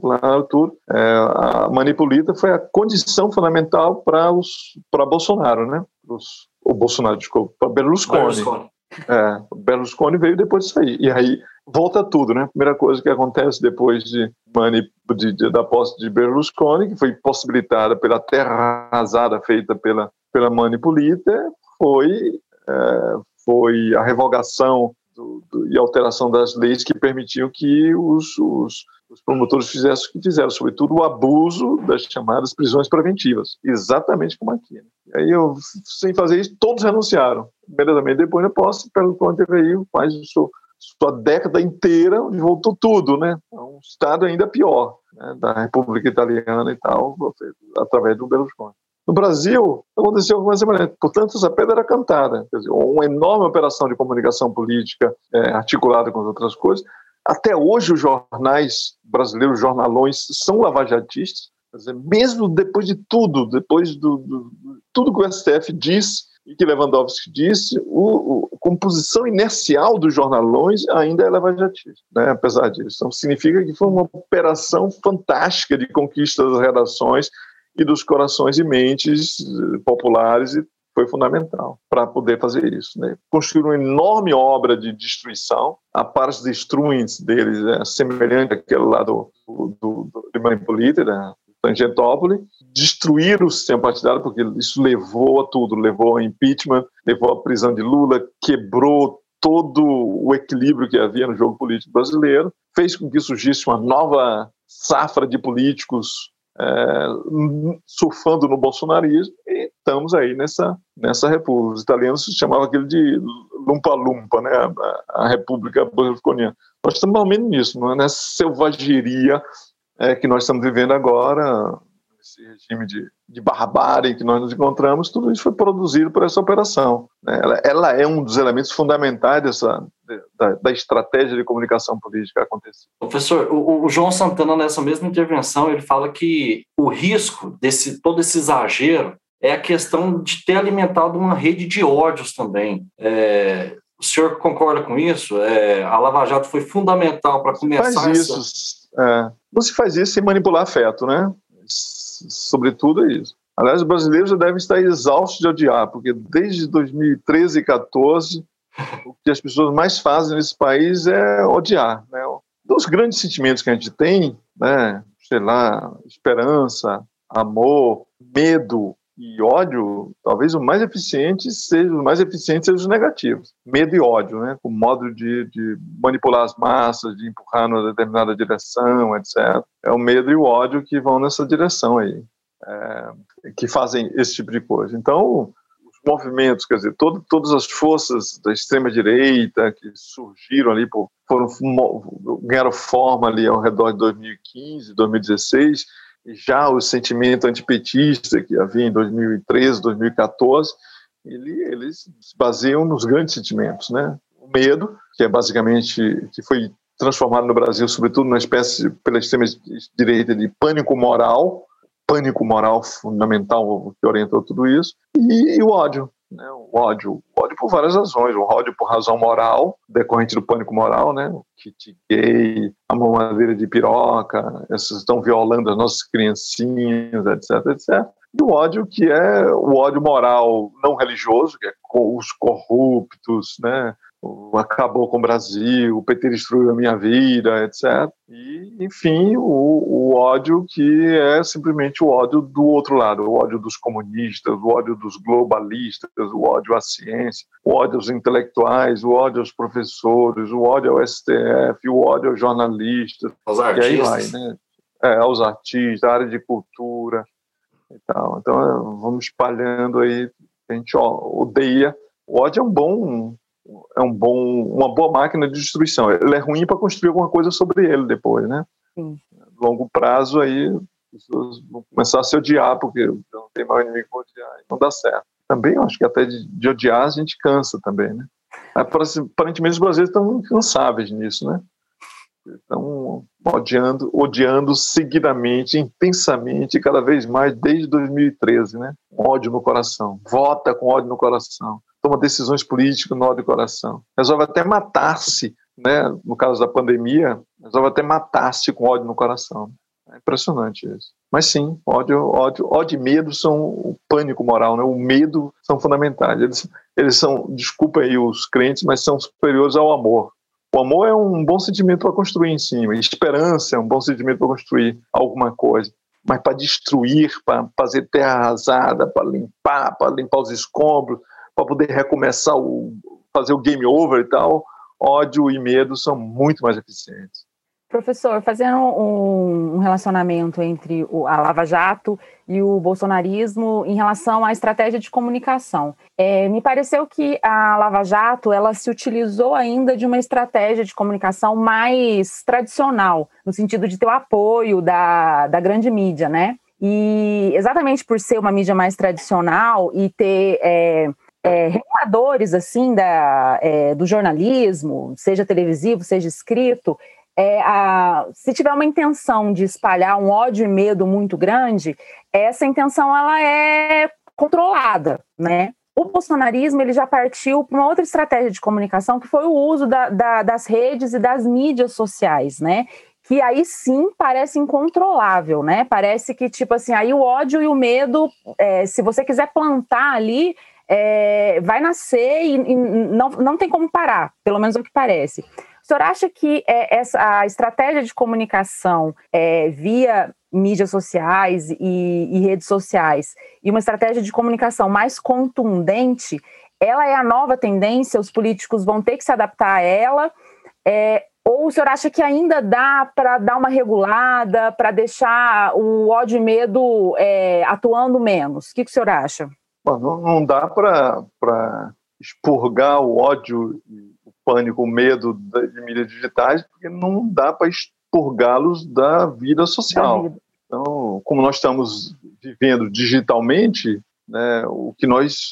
tudo. É, a manipulita foi a condição fundamental para Bolsonaro, né? Os, o Bolsonaro, desculpa, para Berlusconi. Berlusconi. É, Berlusconi veio depois disso aí. E aí volta tudo, né? Primeira coisa que acontece depois de, de, de, da posse de Berlusconi, que foi possibilitada pela terra arrasada feita pela, pela Manipulita, foi, é, foi a revogação do, do, e alteração das leis que permitiam que os, os, os, promotores fizessem o que fizeram, sobretudo o abuso das chamadas prisões preventivas, exatamente como aqui. Né? Aí, eu, sem fazer isso, todos renunciaram. Imediatamente depois da posse, pelo quanto veio o seu sua década inteira, onde voltou tudo, né? É um estado ainda pior, né? da República Italiana e tal, através do Berlusconi. No Brasil, aconteceu alguma semelhante. Portanto, essa pedra era cantada. Quer dizer, uma enorme operação de comunicação política é, articulada com outras coisas. Até hoje, os jornais brasileiros, os jornalões, são lavajatistas. Dizer, mesmo depois de tudo, depois do, do, tudo que o STF diz, e que Lewandowski disse, o, a composição inercial dos jornalões ainda é levajatista, né, apesar disso. Então, significa que foi uma operação fantástica de conquista das redações e dos corações e mentes eh, populares e foi fundamental para poder fazer isso. Né? Construir uma enorme obra de destruição, a Paris Destruins deles é semelhante àquele lá do, do, do, de Manipulita, né? Tangentópolis, destruir o sistema partidário, porque isso levou a tudo, levou ao impeachment, levou à prisão de Lula, quebrou todo o equilíbrio que havia no jogo político brasileiro, fez com que surgisse uma nova safra de políticos é, surfando no bolsonarismo e estamos aí nessa, nessa república. Os italianos chamavam aquilo de lumpa-lumpa, né, a, a República Bolivariana. Nós estamos ao menos nisso, não é nessa selvageria é, que nós estamos vivendo agora, esse regime de, de barbárie que nós nos encontramos, tudo isso foi produzido por essa operação. Né? Ela, ela, é um dos elementos fundamentais dessa, da, da estratégia de comunicação política acontecer. Professor, o, o, João Santana, nessa mesma intervenção, ele fala que o risco desse todo esse exagero é a questão de ter alimentado uma rede de ódios também. É, o senhor concorda com isso? É, a Lava Jato foi fundamental para começar faz isso. Essa... É, você faz isso sem manipular afeto, né? Sobretudo é isso. Aliás, os brasileiros já devem estar exaustos de odiar, porque desde 2013 e 2014, o que as pessoas mais fazem nesse país é odiar. Né? Dos grandes sentimentos que a gente tem, né, sei lá, esperança, amor, medo e ódio, talvez o mais eficiente seja, o mais eficiente seja os negativos. Medo e ódio, né, com modo de, de manipular as massas, de empurrar numa determinada direção, etc. É o medo e o ódio que vão nessa direção aí, é, que fazem esse tipo de coisa. Então, os movimentos, quer dizer, todo, todas as forças da extrema-direita que surgiram ali, por, foram, ganharam forma ali ao redor de 2015, 2016, e já o sentimento antipetista que havia em 2013, 2014, ele, eles se baseiam nos grandes sentimentos, né? O medo, que é basicamente que foi transformado no Brasil, sobretudo numa espécie pela extrema direita de pânico moral, pânico moral fundamental que orientou tudo isso, e, e o ódio, né? O ódio, ódio por várias razões, o ódio por razão moral, decorrente do pânico moral, né? O kit gay, a mamadeira de piroca, essas estão violando as nossas criancinhas, etc, etc. E o ódio que é o ódio moral não religioso, que é os corruptos, né? Acabou com o Brasil, o PT destruiu a minha vida, etc. E, enfim, o, o, ódio que é simplesmente o ódio do outro lado, o ódio dos comunistas, o ódio dos globalistas, o ódio à ciência, o ódio aos intelectuais, o ódio aos professores, o ódio ao STF, o ódio aos jornalistas. Aos artistas. E aí vai, né? É, aos artistas, a área de cultura e tal. Então, vamos espalhando aí, a gente ó, odeia. O ódio é um bom é um bom, uma boa máquina de destruição. Ele é ruim para construir alguma coisa sobre ele depois, né? Sim. Longo prazo aí as pessoas vão começar a se odiar porque não tem mais inimigo para odiar, não dá certo. Também acho que até de, de, odiar a gente cansa também, né? Aparentemente os brasileiros estão incansáveis nisso, né? Estão odiando, odiando seguidamente, intensamente, cada vez mais desde 2013, né? Ódio no coração, vota com ódio no coração toma decisões políticas no ódio do coração. Resolve até matar-se, né? no caso da pandemia, resolve até matar-se com ódio no coração. É impressionante isso. Mas sim, ódio, ódio, ódio e medo são o pânico moral, né? O medo são fundamentais. Eles, eles são, desculpa aí os crentes, mas são superiores ao amor. O amor é um bom sentimento para construir em cima. Esperança é um bom sentimento para construir alguma coisa. Mas para destruir, para fazer terra arrasada, para limpar, para limpar os escombros, para poder recomeçar, o, fazer o game over e tal, ódio e medo são muito mais eficientes. Professor, fazendo um, relacionamento entre a Lava Jato e o bolsonarismo em relação à estratégia de comunicação, é, me pareceu que a Lava Jato ela se utilizou ainda de uma estratégia de comunicação mais tradicional, no sentido de ter o apoio da, da grande mídia, né? E exatamente por ser uma mídia mais tradicional e ter é, é, reguladores assim da, é, do jornalismo, seja televisivo, seja escrito, é, a, se tiver uma intenção de espalhar um ódio e medo muito grande, essa intenção ela é controlada, né? O bolsonarismo ele já partiu para uma outra estratégia de comunicação que foi o uso da, da, das redes e das mídias sociais, né? Que aí sim parece incontrolável, né? Parece que tipo assim aí o ódio e o medo, é, se você quiser plantar ali, é, vai nascer e, e, não, não tem como parar, pelo menos é o que parece. O senhor acha que é, essa, a estratégia de comunicação é, via mídias sociais e, e, redes sociais e uma estratégia de comunicação mais contundente, ela é a nova tendência, os políticos vão ter que se adaptar a ela? É, ou o senhor acha que ainda dá para dar uma regulada, para deixar o ódio e medo é, atuando menos? O que, que o senhor acha? Não dá para expurgar o ódio, o pânico, o medo de mídias digitais, porque não dá para expurgá-los da vida social. Da vida. Então, como nós estamos vivendo digitalmente, né, o que nós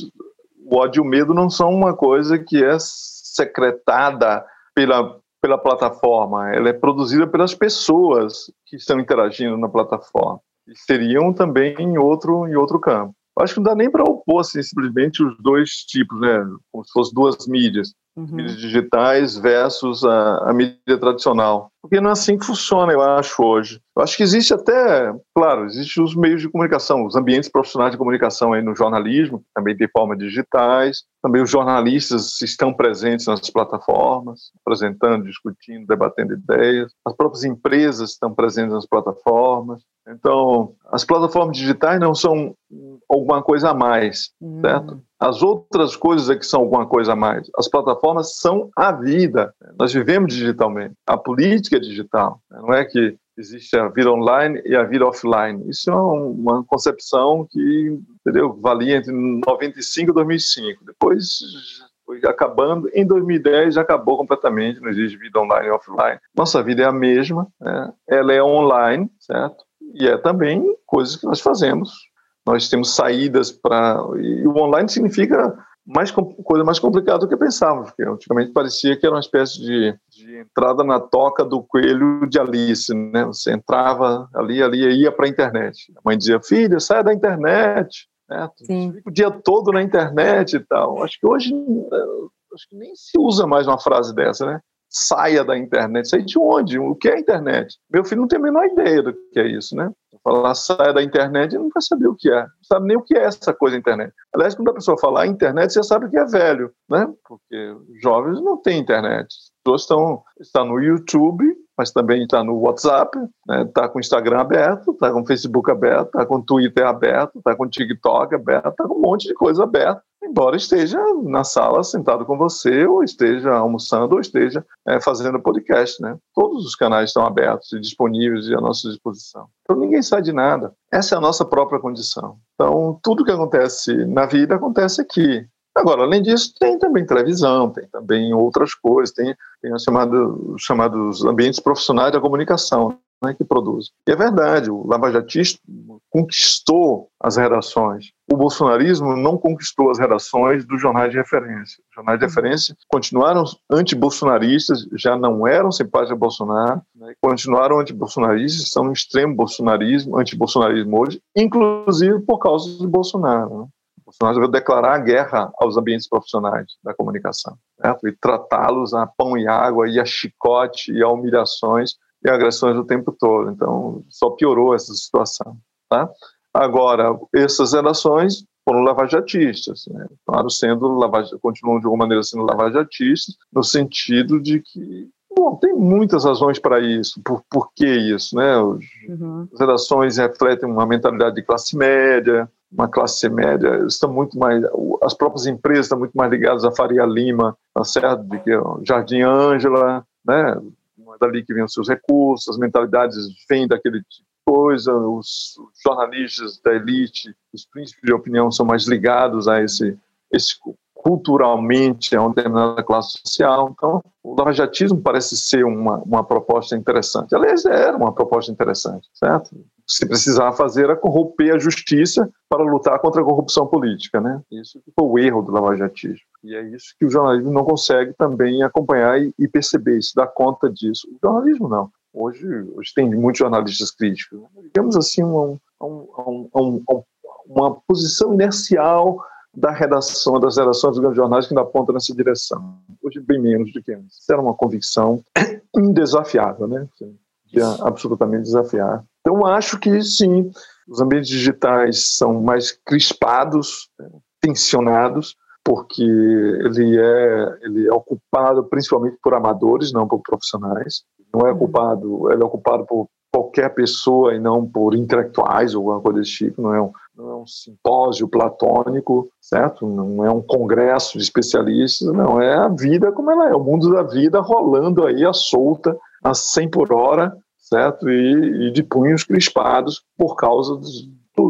o ódio e o medo não são uma coisa que é secretada pela pela plataforma, ela é produzida pelas pessoas que estão interagindo na plataforma. E seriam também em outro em outro campo. Acho que não dá nem para opor assim, simplesmente os dois tipos, né? Como se fossem duas mídias uhum. mídias digitais versus a, a, mídia tradicional. Porque não é assim que funciona, eu acho, hoje. Eu acho que existe até, claro, existem os meios de comunicação, os ambientes profissionais de comunicação aí no jornalismo, também tem formas digitais, também os jornalistas estão presentes nas plataformas, apresentando, discutindo, debatendo ideias, as próprias empresas estão presentes nas plataformas. Então, as plataformas digitais não são alguma coisa a mais, hum. certo? As outras coisas é que são alguma coisa a mais. As plataformas são a vida. Nós vivemos digitalmente. A política é digital. Não é que existe a vida online e a vida offline. Isso é uma concepção que entendeu, valia entre 95 e 2005. Depois foi acabando. Em 2010 já acabou completamente. Não existe vida online e offline. Nossa vida é a mesma. Né? Ela é online, certo? E é também coisas que nós fazemos nós temos saídas para. E o online significa mais coisa mais complicada do que pensávamos, porque antigamente parecia que era uma espécie de, de entrada na toca do coelho de Alice, né? Você entrava ali, ali e ia para a internet. A mãe dizia: "Filha, saia da internet". Né? Fica o dia todo na internet e tal. Acho que hoje acho que nem se usa mais uma frase dessa, né? Saia da internet. Sair de onde? O que é internet? Meu filho não tem a menor ideia do que é isso, né? falar saia da internet, não vai saber o que é. Não sabe nem o que é essa coisa internet. Aliás, quando a pessoa falar internet, você sabe que é velho, né? Porque jovens não têm internet. As pessoas estão, estão no YouTube, mas também está no WhatsApp, está né? Tá com o Instagram aberto, está com o Facebook aberto, está com o Twitter aberto, está com o TikTok aberto, está com um monte de coisa aberta embora esteja na sala sentado com você, ou esteja almoçando, ou esteja é, fazendo podcast, né? Todos os canais estão abertos e disponíveis e à nossa disposição. Então ninguém sai de nada. Essa é a nossa própria condição. Então tudo que acontece na vida acontece aqui. Agora, além disso, tem também televisão, tem também outras coisas, tem, tem os chamados, chamados ambientes profissionais da comunicação né, que produzem. E é verdade, o lavajatismo conquistou as redações. O bolsonarismo não conquistou as redações dos jornais de referência. Os jornais de uhum. referência continuaram anti-bolsonaristas, já não eram simpáticos a Bolsonaro, né, continuaram anti-bolsonaristas, estão no extremo bolsonarismo, anti-bolsonarismo hoje, inclusive por causa de Bolsonaro. Né? Bolsonaro resolveu declarar a guerra aos ambientes profissionais da comunicação certo? e tratá-los a pão e água, e a chicote, e a humilhações, e agressões o tempo todo. Então, só piorou essa situação. Tá? Agora, essas relações foram lavajatistas, né? claro, sendo continuam de alguma maneira sendo lavajatistas, no sentido de que Bom, tem muitas razões para isso. Por, por que isso? Né? Os, uhum. As relações refletem uma mentalidade de classe média, uma classe média estão muito mais as próprias empresas estão muito mais ligadas a Faria Lima, tá certo? De que Jardim Ângela, né? Dali que vêm os seus recursos, as mentalidades vêm daquele tipo de coisa, os, jornalistas da elite, os príncipes de opinião são mais ligados a esse, esse culturalmente a uma determinada classe social. Então, o lavajatismo parece ser uma, uma proposta interessante. Aliás, era uma proposta interessante, certo? Se precisava fazer era corromper a justiça para lutar contra a corrupção política, né? Isso foi o erro do lavajatismo. E é isso que o jornalismo não consegue também acompanhar e, e perceber, isso, dar conta disso. O jornalismo não. Hoje, hoje tem muitos jornalistas críticos. Digamos assim, um, um, um, uma posição inercial da redação, das redações dos grandes jornais que ainda aponta nessa direção. Hoje, bem menos do que antes. Isso era uma convicção [COUGHS] indesafiável, né? Que absolutamente desafiar. Então, acho que sim, os ambientes digitais são mais crispados, né? tensionados, porque ele é, ele é ocupado principalmente por amadores, não por profissionais. Não é uhum. ocupado, ele é ocupado por qualquer pessoa e não por intelectuais ou alguma coisa desse tipo. Não é um, não é um simpósio platônico, certo? Não é um congresso de especialistas, não. É a vida como ela é, o mundo da vida rolando aí a solta, a 100 por hora, certo? E, e de punhos crispados por causa dos,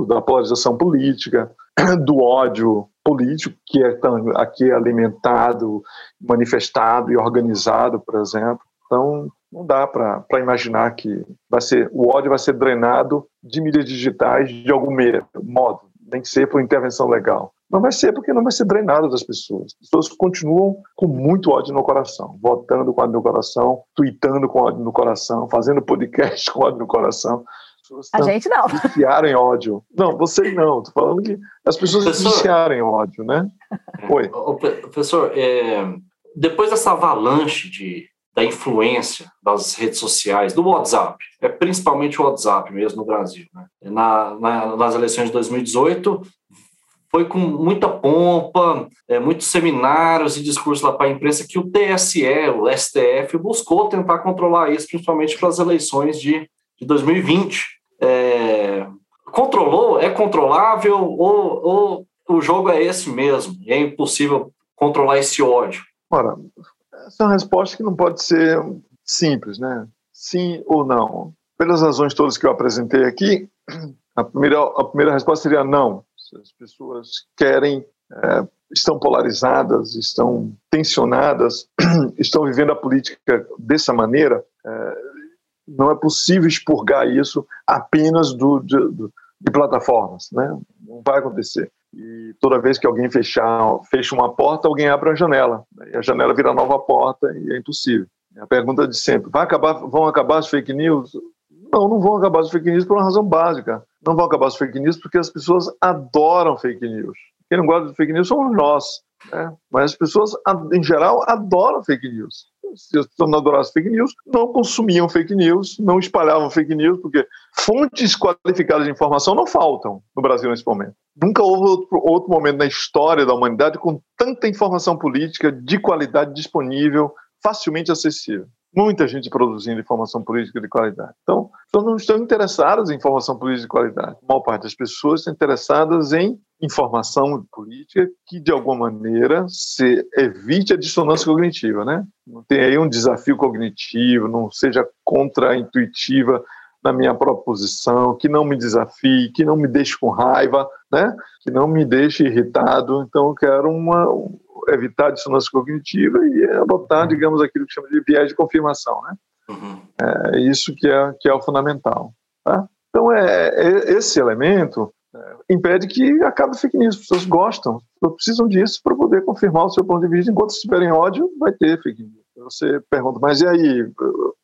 da polarização política, [COUGHS] do ódio político que é tão, aqui é alimentado, manifestado e organizado, por exemplo. Então, não dá para imaginar que vai ser, o ódio vai ser drenado de mídias digitais de algum modo, tem que ser por intervenção legal. Não vai ser porque não vai ser drenado das pessoas. As pessoas continuam com muito ódio no coração, votando com ódio no coração, tweetando com ódio no coração, fazendo podcast [LAUGHS] com ódio no coração. A gente não. Viciarem ódio. Não, vocês não. Estou falando que as pessoas professor, viciarem ódio, né? Oi. professor, é, depois dessa avalanche de, da influência das redes sociais, do WhatsApp, é principalmente o WhatsApp mesmo no Brasil, né? Na, na, nas eleições de 2018, foi com muita pompa, é, muitos seminários e discursos lá para a imprensa que o TSE, o STF, buscou tentar controlar isso, principalmente para as eleições de, de 2020 é, controlou, é controlável ou, ou o jogo é esse mesmo e é impossível controlar esse ódio? Ora, essa é uma resposta que não pode ser simples, né? Sim ou não. Pelas razões todas que eu apresentei aqui, a primeira, a primeira resposta seria não. As pessoas querem, é, estão polarizadas, estão tensionadas, [CLEARS THROAT] estão vivendo a política dessa maneira, é, não é possível expurgar isso apenas do, de, de, plataformas, né? Não vai acontecer. E toda vez que alguém fechar, fecha uma porta, alguém abre a janela. E a janela vira nova porta e é impossível. É a pergunta de sempre: vai acabar, vão acabar as fake news? Não, não vão acabar as fake news por uma razão básica. Não vão acabar as fake news porque as pessoas adoram fake news. Quem não gosta de fake news somos nós. Né? Mas as pessoas, em geral, adoram fake news se não adorassem fake news, não consumiam fake news, não espalhavam fake news, porque fontes qualificadas de informação não faltam no Brasil nesse momento. Nunca houve outro, outro momento na história da humanidade com tanta informação política de qualidade disponível, facilmente acessível muita gente produzindo informação política de qualidade. Então, pessoas não estão interessadas em informação política de qualidade. A maior parte das pessoas estão interessadas em informação política que, de alguma maneira, se evite a dissonância cognitiva, né? Não tem aí um desafio cognitivo, não seja contra-intuitiva na minha proposição, que não me desafie, que não me deixe com raiva, né? Que não me deixe irritado. Então, eu quero uma evitar a dissonância cognitiva e adotar, uhum. digamos, aquilo que chama de viés de confirmação, né? Uhum. É isso que é, que é o fundamental. Tá? Então, é, é esse elemento é, impede que acabe fake news. As pessoas gostam, precisam disso para poder confirmar o seu ponto de vista. Enquanto estiverem ódio, vai ter fake news. Você pergunta, mas e aí,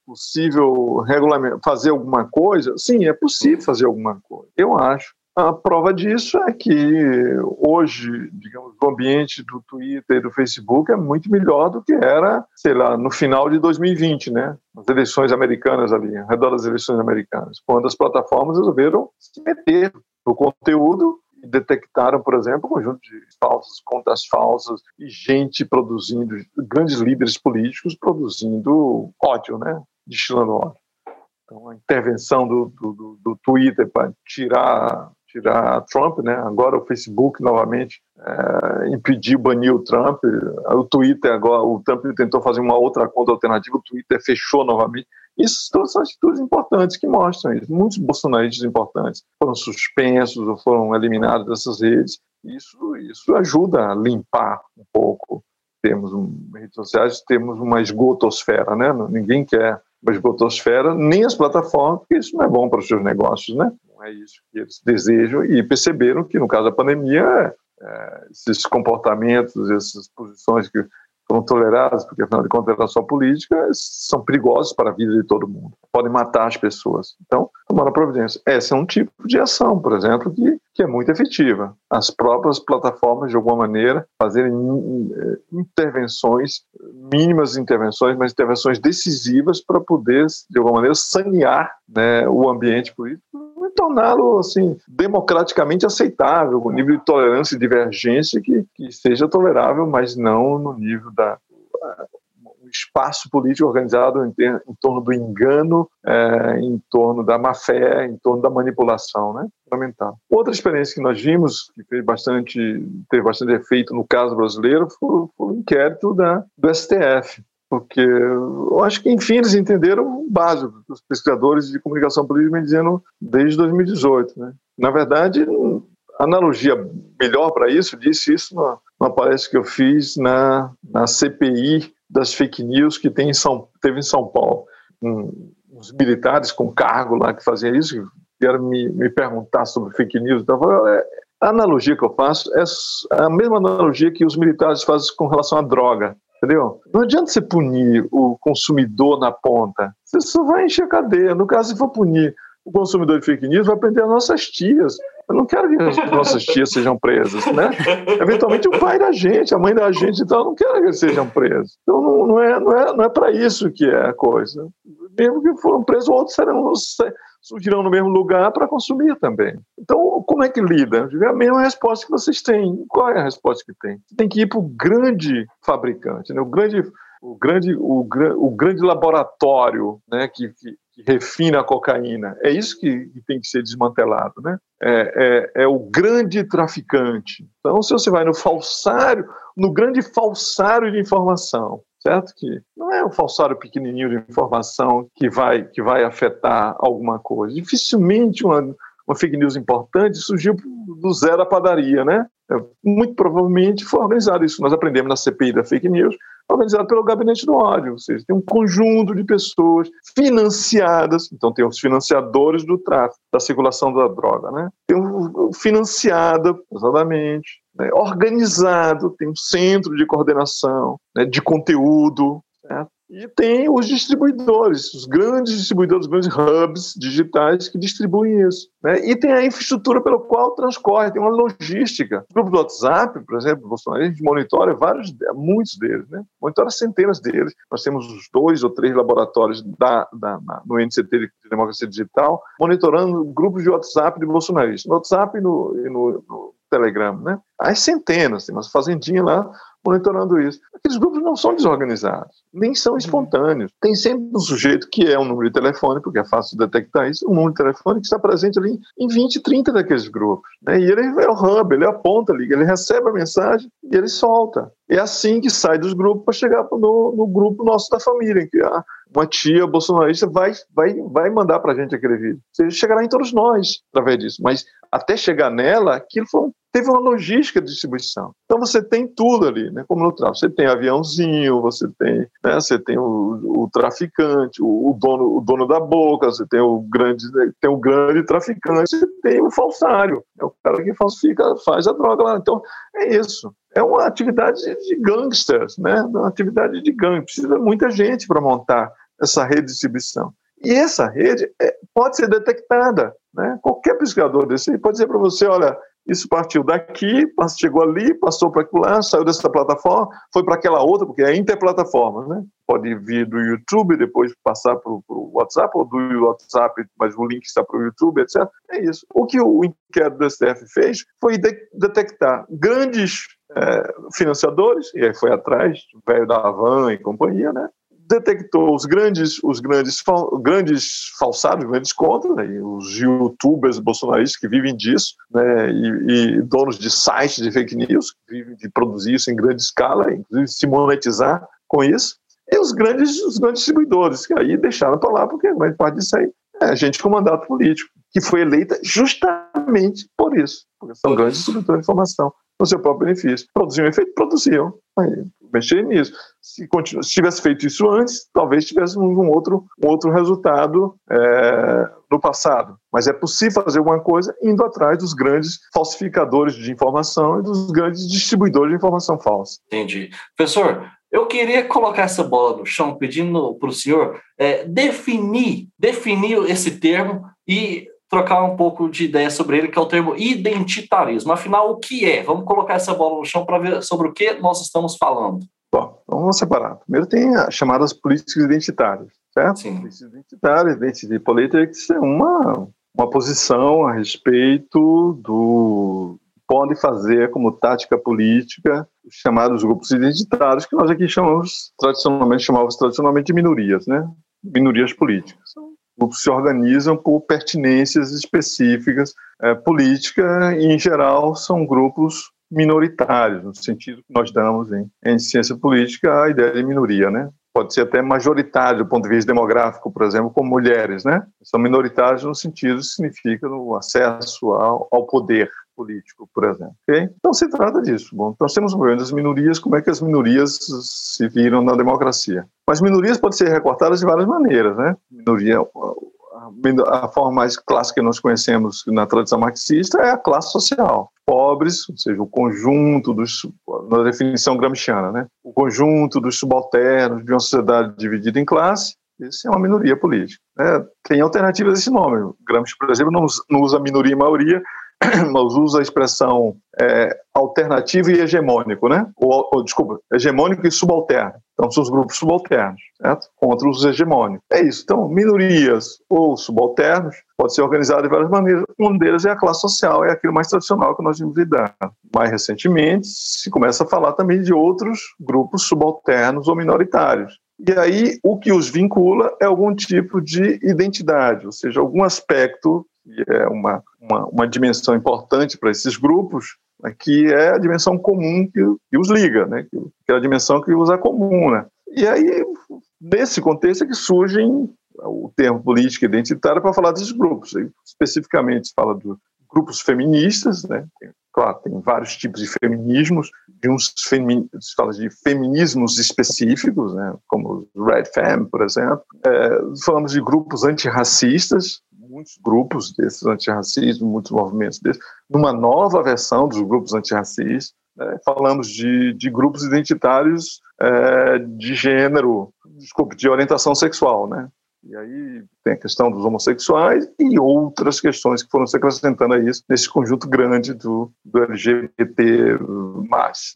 possível fazer alguma coisa? Sim, é possível fazer alguma coisa. Eu acho. A prova disso é que hoje, digamos, o ambiente do Twitter e do Facebook é muito melhor do que era, sei lá, no final de 2020, né? As eleições americanas ali, ao redor das eleições americanas, quando as plataformas resolveram se meter no conteúdo e detectaram, por exemplo, um conjunto de falsas, contas falsas e gente produzindo, grandes líderes políticos produzindo ódio, né? Destilando ódio. Então, a intervenção do, do, do Twitter para tirar tirar Trump, né? Agora o Facebook novamente é, impediu, baniu o Trump. O Twitter agora, o Trump tentou fazer uma outra conta alternativa, o Twitter fechou novamente. Isso são atitudes importantes que mostram isso. Muitos bolsonaristas importantes foram suspensos ou foram eliminados dessas redes. Isso, isso ajuda a limpar um pouco. Temos um, redes sociais, temos uma esgotosfera, né? Ninguém quer uma esgotosfera, nem as plataformas, porque isso não é bom para os seus negócios, né? Não é isso que eles desejam e perceberam que, no caso da pandemia, é, esses comportamentos, essas posições que foram toleradas, porque afinal de contas era só política, são perigosos para a vida de todo mundo. Podem matar as pessoas. Então, tomar a providência. Esse é um tipo de ação, por exemplo, que, que é muito efetiva. As próprias plataformas, de alguma maneira, fazerem eh, intervenções, mínimas intervenções, mas intervenções decisivas para poder, de alguma maneira, sanear né, o ambiente político torná-lo assim democraticamente aceitável, com nível de tolerância e divergência que, que seja tolerável, mas não no nível da espaço político organizado em, em torno do engano, é, em torno da má fé, em torno da manipulação, né? Fundamental. Outra experiência que nós vimos que fez bastante, teve bastante efeito no caso brasileiro foi, foi o inquérito da, do STF porque eu acho que, enfim, eles entenderam o básico. Os pesquisadores de comunicação política vêm dizendo desde 2018. Né? Na verdade, analogia melhor para isso, disse isso numa, numa palestra que eu fiz na, na CPI das fake news que tem em São, teve em São Paulo. Um, os militares com cargo lá que faziam isso, vieram me, me perguntar sobre fake news. Então, é, a analogia que eu faço é a mesma analogia que os militares fazem com relação à droga. Entendeu? Não adianta você punir o consumidor na ponta. Você só vai encher a cadeia. No caso, se for punir o consumidor de fake news, vai prender as nossas tias. Eu não quero que as nossas tias sejam presas, né? Eventualmente o pai da gente, a mãe da gente, então eu não quero que eles sejam presos. Então não, não é, não é, não é para isso que é a coisa. Mesmo que foram presos, outros serão, surgirão no mesmo lugar para consumir também. Então, como é que lida? É a mesma resposta que vocês têm. Qual é a resposta que tem? Você tem que ir para o grande fabricante, né? o grande o grande, o, o grande laboratório né, que, que, que, refina a cocaína. É isso que, que tem que ser desmantelado. Né? É, é, é, o grande traficante. Então, se você vai no falsário, no grande falsário de informação, certo? Que não é um falsário pequenininho de informação que vai, que vai afetar alguma coisa. Dificilmente uma, uma fake news importante surgiu do zero à padaria, né? É, muito provavelmente foi organizado isso. Nós aprendemos na CPI da fake news, organizado pelo Gabinete do Ódio, ou seja, tem um conjunto de pessoas financiadas, então tem os financiadores do tráfico, da circulação da droga, né? Tem um financiada, pesadamente, né, organizado, tem um centro de coordenação né, de conteúdo, certo? E tem os distribuidores, os grandes distribuidores, os grandes hubs digitais que distribuem isso. Né? E tem a infraestrutura pela qual transcorre, tem uma logística. O grupo do WhatsApp, por exemplo, Bolsonaro, a gente monitora vários, muitos deles, né? monitora centenas deles. Nós temos os dois ou três laboratórios da, da, no NCT de Democracia Digital, monitorando grupos de WhatsApp de bolsonaristas. No WhatsApp e no, e no, no Telegram, né? As centenas, tem umas fazendinhas lá monitorando isso. Aqueles grupos não são desorganizados, nem são uhum. espontâneos. Tem sempre um sujeito que é um número de telefone, porque é fácil detectar isso, um número de telefone que está presente ali em 20, 30 daqueles grupos. Né? E ele é o hub, ele aponta ali, ele recebe a mensagem e ele solta. É assim que sai dos grupos para chegar no, no, grupo nosso da família, que a, uma tia bolsonarista vai, vai, vai mandar para a gente aquele vídeo. Seja, chegará em todos nós através disso. Mas até chegar nela, aquilo foi, teve uma logística de distribuição. Então você tem tudo ali, né? como no tráfico. Você tem aviãozinho, você tem, né? você tem o, o traficante, o, o, dono, o dono da boca, você tem o grande, tem o grande traficante, você tem o falsário, é o cara que falsifica, faz a droga lá. Então é isso é uma atividade de gangsters, né? uma atividade de gangue. Precisa muita gente para montar essa rede de distribuição. E essa rede é, pode ser detectada. Né? Qualquer pesquisador desse pode dizer para você, olha, isso partiu daqui, chegou ali, passou para lá, saiu dessa plataforma, foi para aquela outra, porque é interplataforma, né? Pode vir do YouTube, depois passar para o WhatsApp, ou do WhatsApp, mas o link está para o YouTube, etc. É isso. O que o inquérito do STF fez foi de detectar grandes é, financiadores, e aí foi atrás, velho da Havan e companhia, né? Detectou os grandes, os grandes, grandes falsários, grandes contas, né, os youtubers bolsonaristas que vivem disso, né, e, e, donos de sites de fake news, que vivem de produzir isso em grande escala, inclusive se monetizar com isso, e os grandes, os grandes distribuidores, que aí deixaram para lá, porque a grande parte disso aí é gente com mandato político, que foi eleita justamente por isso, porque são grandes distribuidores de informação no seu próprio benefício. Produziam efeito? Produziam. Aí, mexer nisso. Se, se tivesse feito isso antes, talvez tivéssemos um outro, um outro resultado é, no passado. Mas é possível fazer alguma coisa indo atrás dos grandes falsificadores de informação e dos grandes distribuidores de informação falsa. Entendi. Professor, eu queria colocar essa bola no chão, pedindo para o senhor é, definir, definir esse termo e trocar um pouco de ideia sobre ele, que é o termo identitarismo. Afinal, o que é? Vamos colocar essa bola no chão para ver sobre o que nós estamos falando. Bom, vamos separar. Primeiro tem as chamadas políticas identitárias, certo? Sim. Políticas identitárias, identity politics é uma, uma posição a respeito do pode fazer como tática política os chamados grupos identitários, que nós aqui chamamos, tradicionalmente, chamávamos tradicionalmente de minorias, né? Minorias políticas grupos se organizam por pertinências específicas é, política e, em geral, são grupos minoritários, no sentido que nós damos em, em ciência política a ideia de minoria, né? pode ser até majoritário do ponto de vista demográfico, por exemplo, como mulheres, né? São minoritários no sentido que significa no acesso ao, ao poder político, por exemplo. Okay? Então se trata disso. Bom, nós temos um das minorias, como é que as minorias se viram na democracia? Mas minorias podem ser recortadas de várias maneiras, né? Minoria, a forma mais clássica que nós conhecemos na tradição marxista é a classe social. Pobres, ou seja, o conjunto dos, na definição gramsciana, né? o conjunto dos subalternos de uma sociedade dividida em classe, isso é uma minoria política. Né? Tem alternativas a esse nome. Gramsci, por exemplo, não usa minoria e maioria, [CLEARS THROAT] mas usa a expressão é, alternativo e hegemônico, né? Ou, ou, desculpa, hegemônico e subalterno. Então, são os grupos subalternos, certo? Contra os hegemônicos. É isso. Então, minorias ou subalternos pode ser organizado de várias maneiras. Uma delas é a classe social, é aquilo mais tradicional que nós vimos lidando. Mais recentemente, se começa a falar também de outros grupos subalternos ou minoritários. E aí, o que os vincula é algum tipo de identidade, ou seja, algum aspecto que é uma, uma, uma dimensão importante para esses grupos, né, que é a dimensão comum que, que os liga, né, que, que é a dimensão que os comum. Né. E aí, nesse contexto é que surgem o termo política identitária para falar desses grupos. Especificamente, se fala de grupos feministas, né? claro, tem vários tipos de feminismos, de uns femi se fala de feminismos específicos, né? como Red Fem, por exemplo. É, falamos de grupos antirracistas, muitos grupos desses antirracismo, muitos movimentos desses, numa nova versão dos grupos antirracistas. Né? Falamos de, de grupos identitários é, de gênero, desculpe, de orientação sexual, né? E aí tem a questão dos homossexuais e outras questões que foram se acrescentando a isso nesse conjunto grande do, do LGBT+,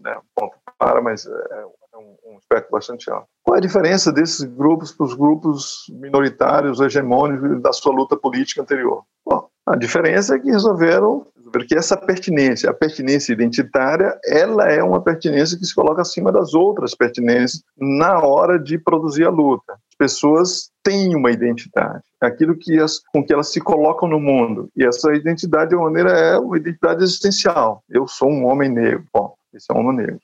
né? Ponto para, mas é aspecto bastante amplo. Qual é a diferença desses grupos para os grupos minoritários, hegemônicos da sua luta política anterior? Bom, a diferença é que resolveram que essa pertinência, a pertinência identitária, ela é uma pertinência que se coloca acima das outras pertinências na hora de produzir a luta. As pessoas têm uma identidade, aquilo que as, com que elas se colocam no mundo. E essa identidade, de maneira, é uma identidade existencial. Eu sou um homem negro. Bom, esse é um homem negro.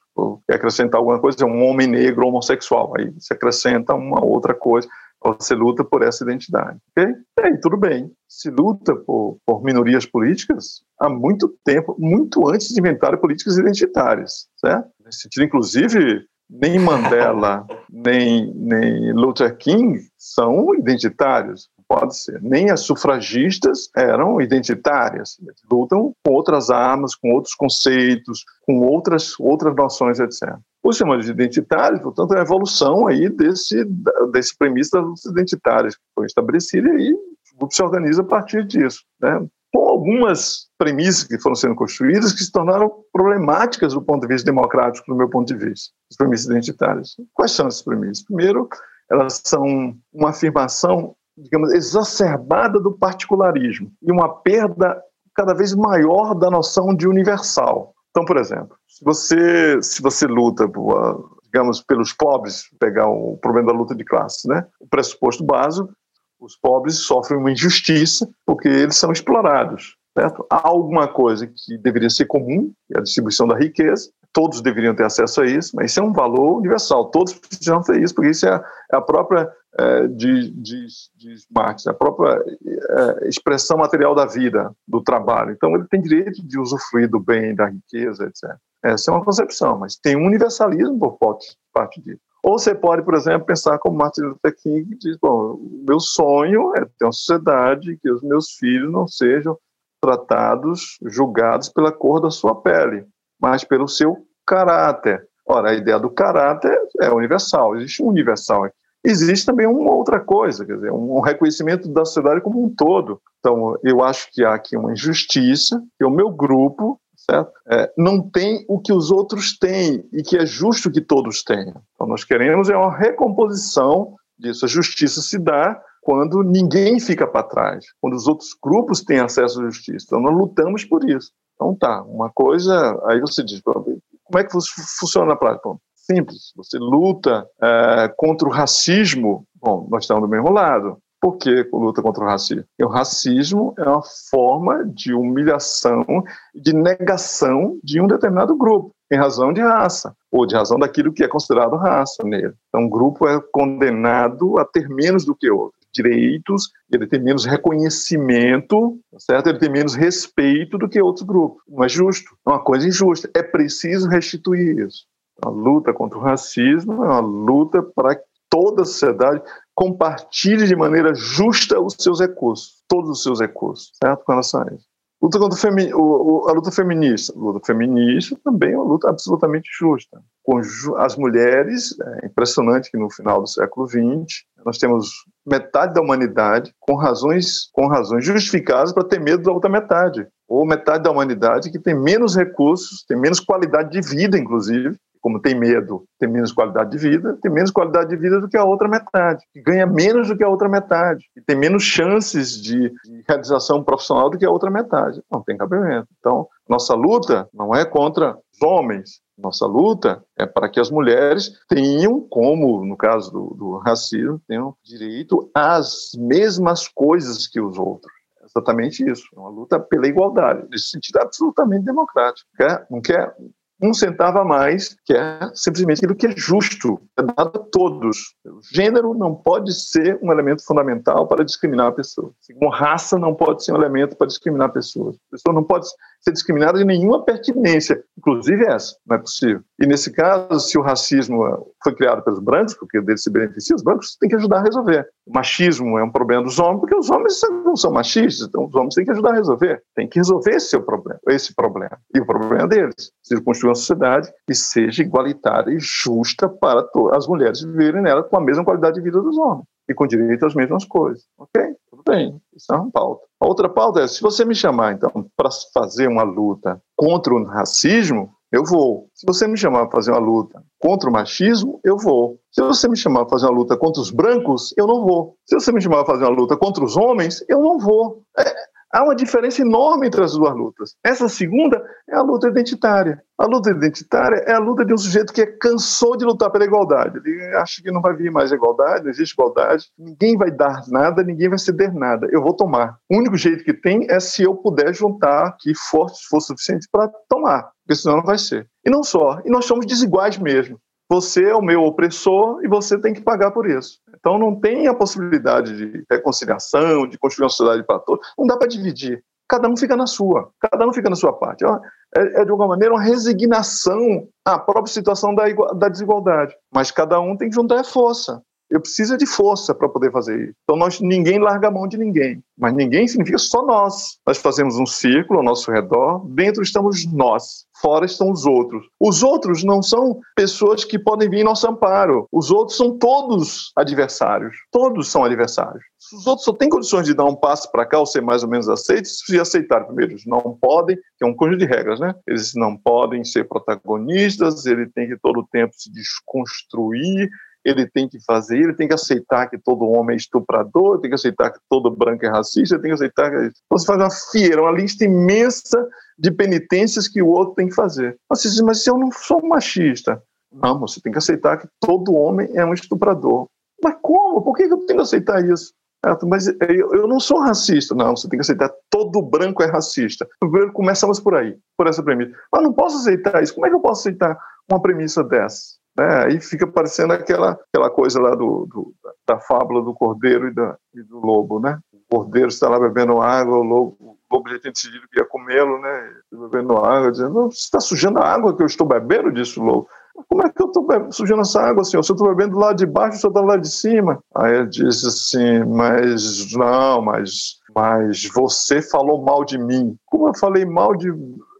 Quer acrescentar alguma coisa, é um homem negro homossexual. Aí você acrescenta uma outra coisa, você luta por essa identidade. Ok? E aí, tudo bem. Se luta por, por minorias políticas há muito tempo, muito antes de inventar políticas identitárias, certo? Nesse sentido, inclusive, nem Mandela, [LAUGHS] nem, nem Luther King são identitários pode ser. Nem as sufragistas eram identitárias, lutam com outras armas, com outros conceitos, com outras, outras noções, etc. Os chamados de identitários, portanto, é a evolução aí desse, desse premissa das lutas identitárias que foi estabelecida e o grupo se organiza a partir disso. Né? com algumas premissas que foram sendo construídas que se tornaram problemáticas do ponto de vista democrático, do meu ponto de vista, as premissas identitárias. Quais são essas premissas? Primeiro, elas são uma afirmação digamos, exacerbada do particularismo e uma perda cada vez maior da noção de universal. Então, por exemplo, se você, se você luta, digamos, pelos pobres, pegar o problema da luta de classes, né? o pressuposto básico, os pobres sofrem uma injustiça porque eles são explorados. Certo? Há alguma coisa que deveria ser comum, que é a distribuição da riqueza, todos deveriam ter acesso a isso, mas isso é um valor universal, todos precisam ter isso, porque isso é a, é a própria é, de, de, de Marx, a própria é, expressão material da vida, do trabalho. Então, ele tem direito de usufruir do bem, da riqueza, etc. Essa é uma concepção, mas tem um universalismo por parte disso. Ou você pode, por exemplo, pensar como Martin Luther King, diz: bom, meu sonho é ter uma sociedade que os meus filhos não sejam tratados, julgados pela cor da sua pele, mas pelo seu caráter. Ora, a ideia do caráter é universal, existe um universal aqui existe também uma outra coisa, quer dizer, um reconhecimento da sociedade como um todo. Então, eu acho que há aqui uma injustiça, que o meu grupo? É, não tem o que os outros têm e que é justo que todos tenham. Então, nós queremos é uma recomposição disso. A justiça se dá quando ninguém fica para trás, quando os outros grupos têm acesso à justiça. Então, nós lutamos por isso. Então, tá, uma coisa, aí você diz, como é que funciona na prática? simples. Você luta é, contra o racismo, bom, nós estamos do mesmo lado. Por que luta contra o racismo? Porque o racismo é uma forma de humilhação, de negação de um determinado grupo. em razão de raça, ou de razão daquilo que é considerado raça nele. Então, um grupo é condenado a ter menos do que outro direitos, ele tem menos reconhecimento, tá certo? Ele tem menos respeito do que outros grupos. Não é justo, é uma coisa injusta. É preciso restituir isso. A luta contra o racismo é uma luta para que toda a sociedade compartilhe de maneira justa os seus recursos, todos os seus recursos, certo? Com relação a isso. Luta contra femi o, a luta feminista. A luta feminista também é uma luta absolutamente justa. As mulheres, é impressionante que no final do século XX, nós temos metade da humanidade com razões, com razões justificadas para ter medo da outra metade. Ou metade da humanidade que tem menos recursos, tem menos qualidade de vida, inclusive, como tem medo, tem menos qualidade de vida, tem menos qualidade de vida do que a outra metade, que ganha menos do que a outra metade, e tem menos chances de, de realização profissional do que a outra metade. Não tem cabimento. Então, nossa luta não é contra os homens, nossa luta é para que as mulheres tenham, como no caso do, do racismo, tenham direito às mesmas coisas que os outros exatamente isso. É uma luta pela igualdade, nesse sentido absolutamente democrático. Quer, não quer um centavo a mais, que é simplesmente aquilo que é justo, é dado a todos. O gênero não pode ser um elemento fundamental para discriminar a pessoa. Como raça não pode ser um elemento para discriminar pessoas. A pessoa não pode ser discriminada de nenhuma pertinência, inclusive essa, não é possível. E nesse caso, se o racismo foi criado pelos brancos, porque dele se beneficia, os brancos têm que ajudar a resolver. O machismo é um problema dos homens, porque os homens não são machistas, então os homens têm que ajudar a resolver. Tem que resolver esse problema, esse problema. E o problema deles. Se construir uma sociedade que seja igualitária e justa para as mulheres viverem nela com a mesma qualidade de vida dos homens e com direito às mesmas coisas. Ok? Tudo bem. Isso é uma pauta. A outra pauta é: se você me chamar, então, para fazer uma luta contra o racismo, eu vou. Se você me chamar para fazer uma luta contra o machismo, eu vou. Se você me chamar para fazer uma luta contra os brancos, eu não vou. Se você me chamar para fazer uma luta contra os homens, eu não vou. É, Há uma diferença enorme entre as duas lutas. Essa segunda é a luta identitária. A luta identitária é a luta de um sujeito que cansou de lutar pela igualdade. Ele acha que não vai vir mais igualdade, não existe igualdade, ninguém vai dar nada, ninguém vai ceder nada. Eu vou tomar. O único jeito que tem é se eu puder juntar aqui força, força suficiente para tomar, porque senão não vai ser. E não só, e nós somos desiguais mesmo. Você é o meu opressor e você tem que pagar por isso. Então não tem a possibilidade de reconciliação, de construir uma sociedade para todos. Não dá para dividir. Cada um fica na sua, cada um fica na sua parte. É, é, de alguma maneira uma resignação à própria situação da, da desigualdade. Mas cada um tem que juntar a força. Eu preciso de força para poder fazer isso. Então nós ninguém larga a mão de ninguém, mas ninguém significa só nós. Nós fazemos um círculo ao nosso redor, dentro estamos nós, fora estão os outros. Os outros não são pessoas que podem vir em nosso amparo. Os outros são todos adversários. Todos são adversários. Os outros só têm condições de dar um passo para cá ou ser mais ou menos aceitos se aceitar primeiro. Eles não podem, que é um conjunto de regras, né? Eles não podem ser protagonistas, ele tem que todo o tempo se desconstruir, ele tem que fazer, ele tem que aceitar que todo homem é estuprador, tem que aceitar que todo branco é racista, tem que aceitar que... Então você faz uma feira, uma lista imensa de penitências que o outro tem que fazer. Você diz, mas eu não sou machista. Não, você tem que aceitar que todo homem é um estuprador. Mas como? Por que eu tenho que aceitar isso? Mas eu não sou racista. Não, você tem que aceitar. Todo branco é racista. Primeiro, começamos por aí, por essa premissa. Mas não posso aceitar isso. Como é que eu posso aceitar uma premissa dessa? Né? Aí fica parecendo aquela, aquela coisa lá do, do da fábula do cordeiro e, da, e, do lobo, né? O cordeiro está lá bebendo água, o lobo, o lobo já tinha decidido que ia comê-lo, né? Bebendo água, dizendo, você está sujando a água que eu estou bebendo, disse o lobo. Como é que eu estou sujando essa água, senhor? Se eu estou bebendo lá de baixo, o senhor está lá de cima. Aí ele disse assim, mas não, mas, mas você falou mal de mim. Como eu falei mal de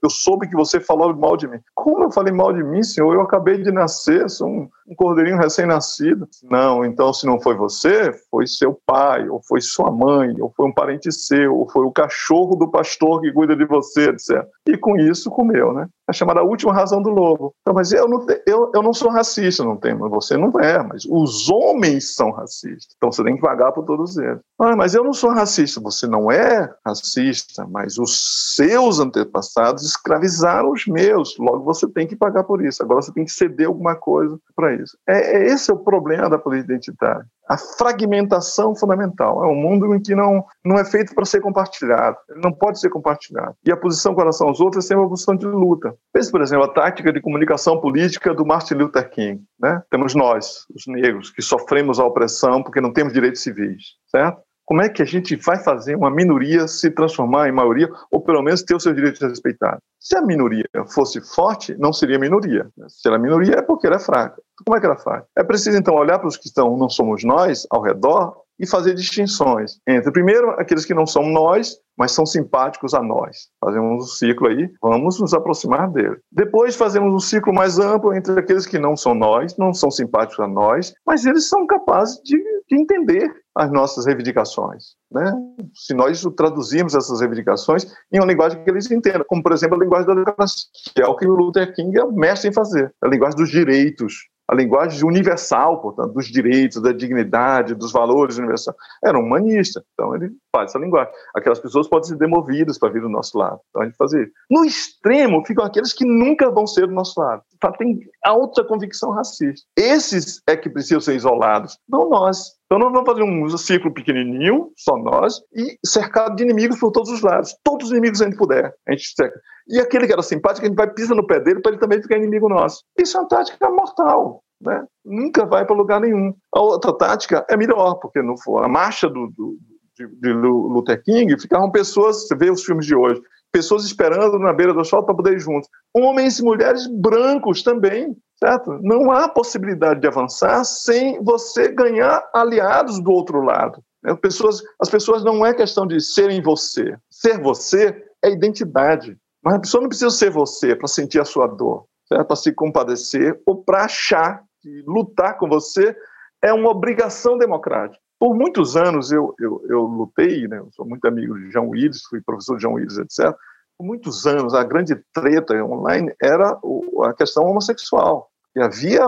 eu soube que você falou mal de mim. Como eu falei mal de mim, senhor? Eu acabei de nascer, sou um, um cordeirinho recém-nascido. Não, então se não foi você, foi seu pai, ou foi sua mãe, ou foi um parente seu, ou foi o cachorro do pastor que cuida de você, etc. E com isso comeu, né? É chamada última razão do lobo. Então, mas eu não, eu, eu não sou racista, não tem, você não é, mas os homens são racistas. Então você tem que pagar por todos eles. Ah, mas eu não sou racista. Você não é racista, mas os seus antepassados escravizaram os meus, logo você tem que pagar por isso. Agora você tem que ceder alguma coisa para isso. É, é, esse é o problema da política identitária. A fragmentação fundamental. É um mundo em que não, não é feito para ser compartilhado. Ele não pode ser compartilhado. E a posição com relação aos outros é sempre uma posição de luta. Pense, por exemplo, a tática de comunicação política do Martin Luther King. Né? Temos nós, os negros, que sofremos a opressão porque não temos direitos civis, certo? Como é que a gente vai fazer uma minoria se transformar em maioria, ou pelo menos ter os seus direitos respeitados? Se a minoria fosse forte, não seria minoria. Se ela é minoria, é porque ela é fraca. Como é que ela faz? É preciso, então, olhar para os que estão, não somos nós, ao redor, e fazer distinções entre, primeiro, aqueles que não são nós, mas são simpáticos a nós. Fazemos um ciclo aí, vamos nos aproximar dele. Depois fazemos um ciclo mais amplo entre aqueles que não são nós, não são simpáticos a nós, mas eles são capazes de, de entender as nossas reivindicações. Né? Se nós traduzirmos essas reivindicações em uma linguagem que eles entendam, como, por exemplo, a linguagem da democracia, que é o que o Luther King é mestre em fazer, a linguagem dos direitos, a linguagem universal, portanto, dos direitos, da dignidade, dos valores universais. Era um humanista, então ele faz essa linguagem. Aquelas pessoas podem ser demovidas para vir do nosso lado. Então a gente faz isso. No extremo ficam aqueles que nunca vão ser do nosso lado. Tá, tem alta convicção racista. Esses é que precisam ser isolados, não nós. Então nós vamos fazer um ciclo pequenininho, só nós, e cercado de inimigos por todos os lados. Todos os inimigos a gente puder, a gente cerca. E aquele que era simpático, a gente vai pisar no pé dele para ele também ficar inimigo nosso. Isso é uma tática mortal. Né? Nunca vai para lugar nenhum. A outra tática é melhor, porque no, a marcha do, do de, de Luther King ficavam pessoas, você vê os filmes de hoje, pessoas esperando na beira do sol para poder ir juntos. Homens e mulheres brancos também, certo? Não há possibilidade de avançar sem você ganhar aliados do outro lado. Né? pessoas, as pessoas não é questão de serem você. Ser você é identidade. Mas a pessoa não precisa ser você para sentir a sua dor, para se compadecer ou para achar que lutar com você é uma obrigação democrática. Por muitos anos eu, eu, eu lutei, né? eu sou muito amigo de João Willis, fui professor de João Willis, etc. Por muitos anos a grande treta online era a questão homossexual. E havia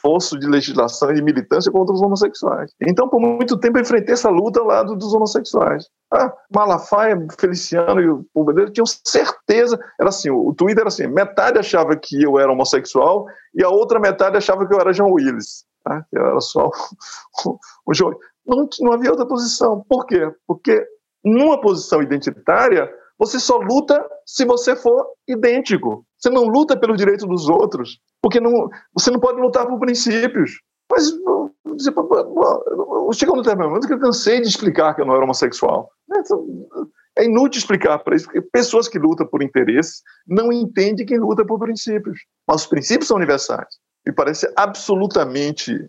esforço de legislação e de militância contra os homossexuais. Então, por muito tempo, eu enfrentei essa luta ao lado dos homossexuais. Ah, Malafaia, Feliciano e o Povedeiro tinham certeza. Era assim: o Twitter era assim: metade achava que eu era homossexual e a outra metade achava que eu era João Willis. Tá? Era só o, [LAUGHS] o João. Não, não havia outra posição. Por quê? Porque numa posição identitária, você só luta se você for idêntico. Você não luta pelo direito dos outros, porque não, você não pode lutar por princípios. Mas chegou no determinado momento que eu cansei de explicar que eu não era homossexual. É inútil explicar para isso, porque pessoas que lutam por interesses não entendem quem luta por princípios. Mas os princípios são universais. Me parece absolutamente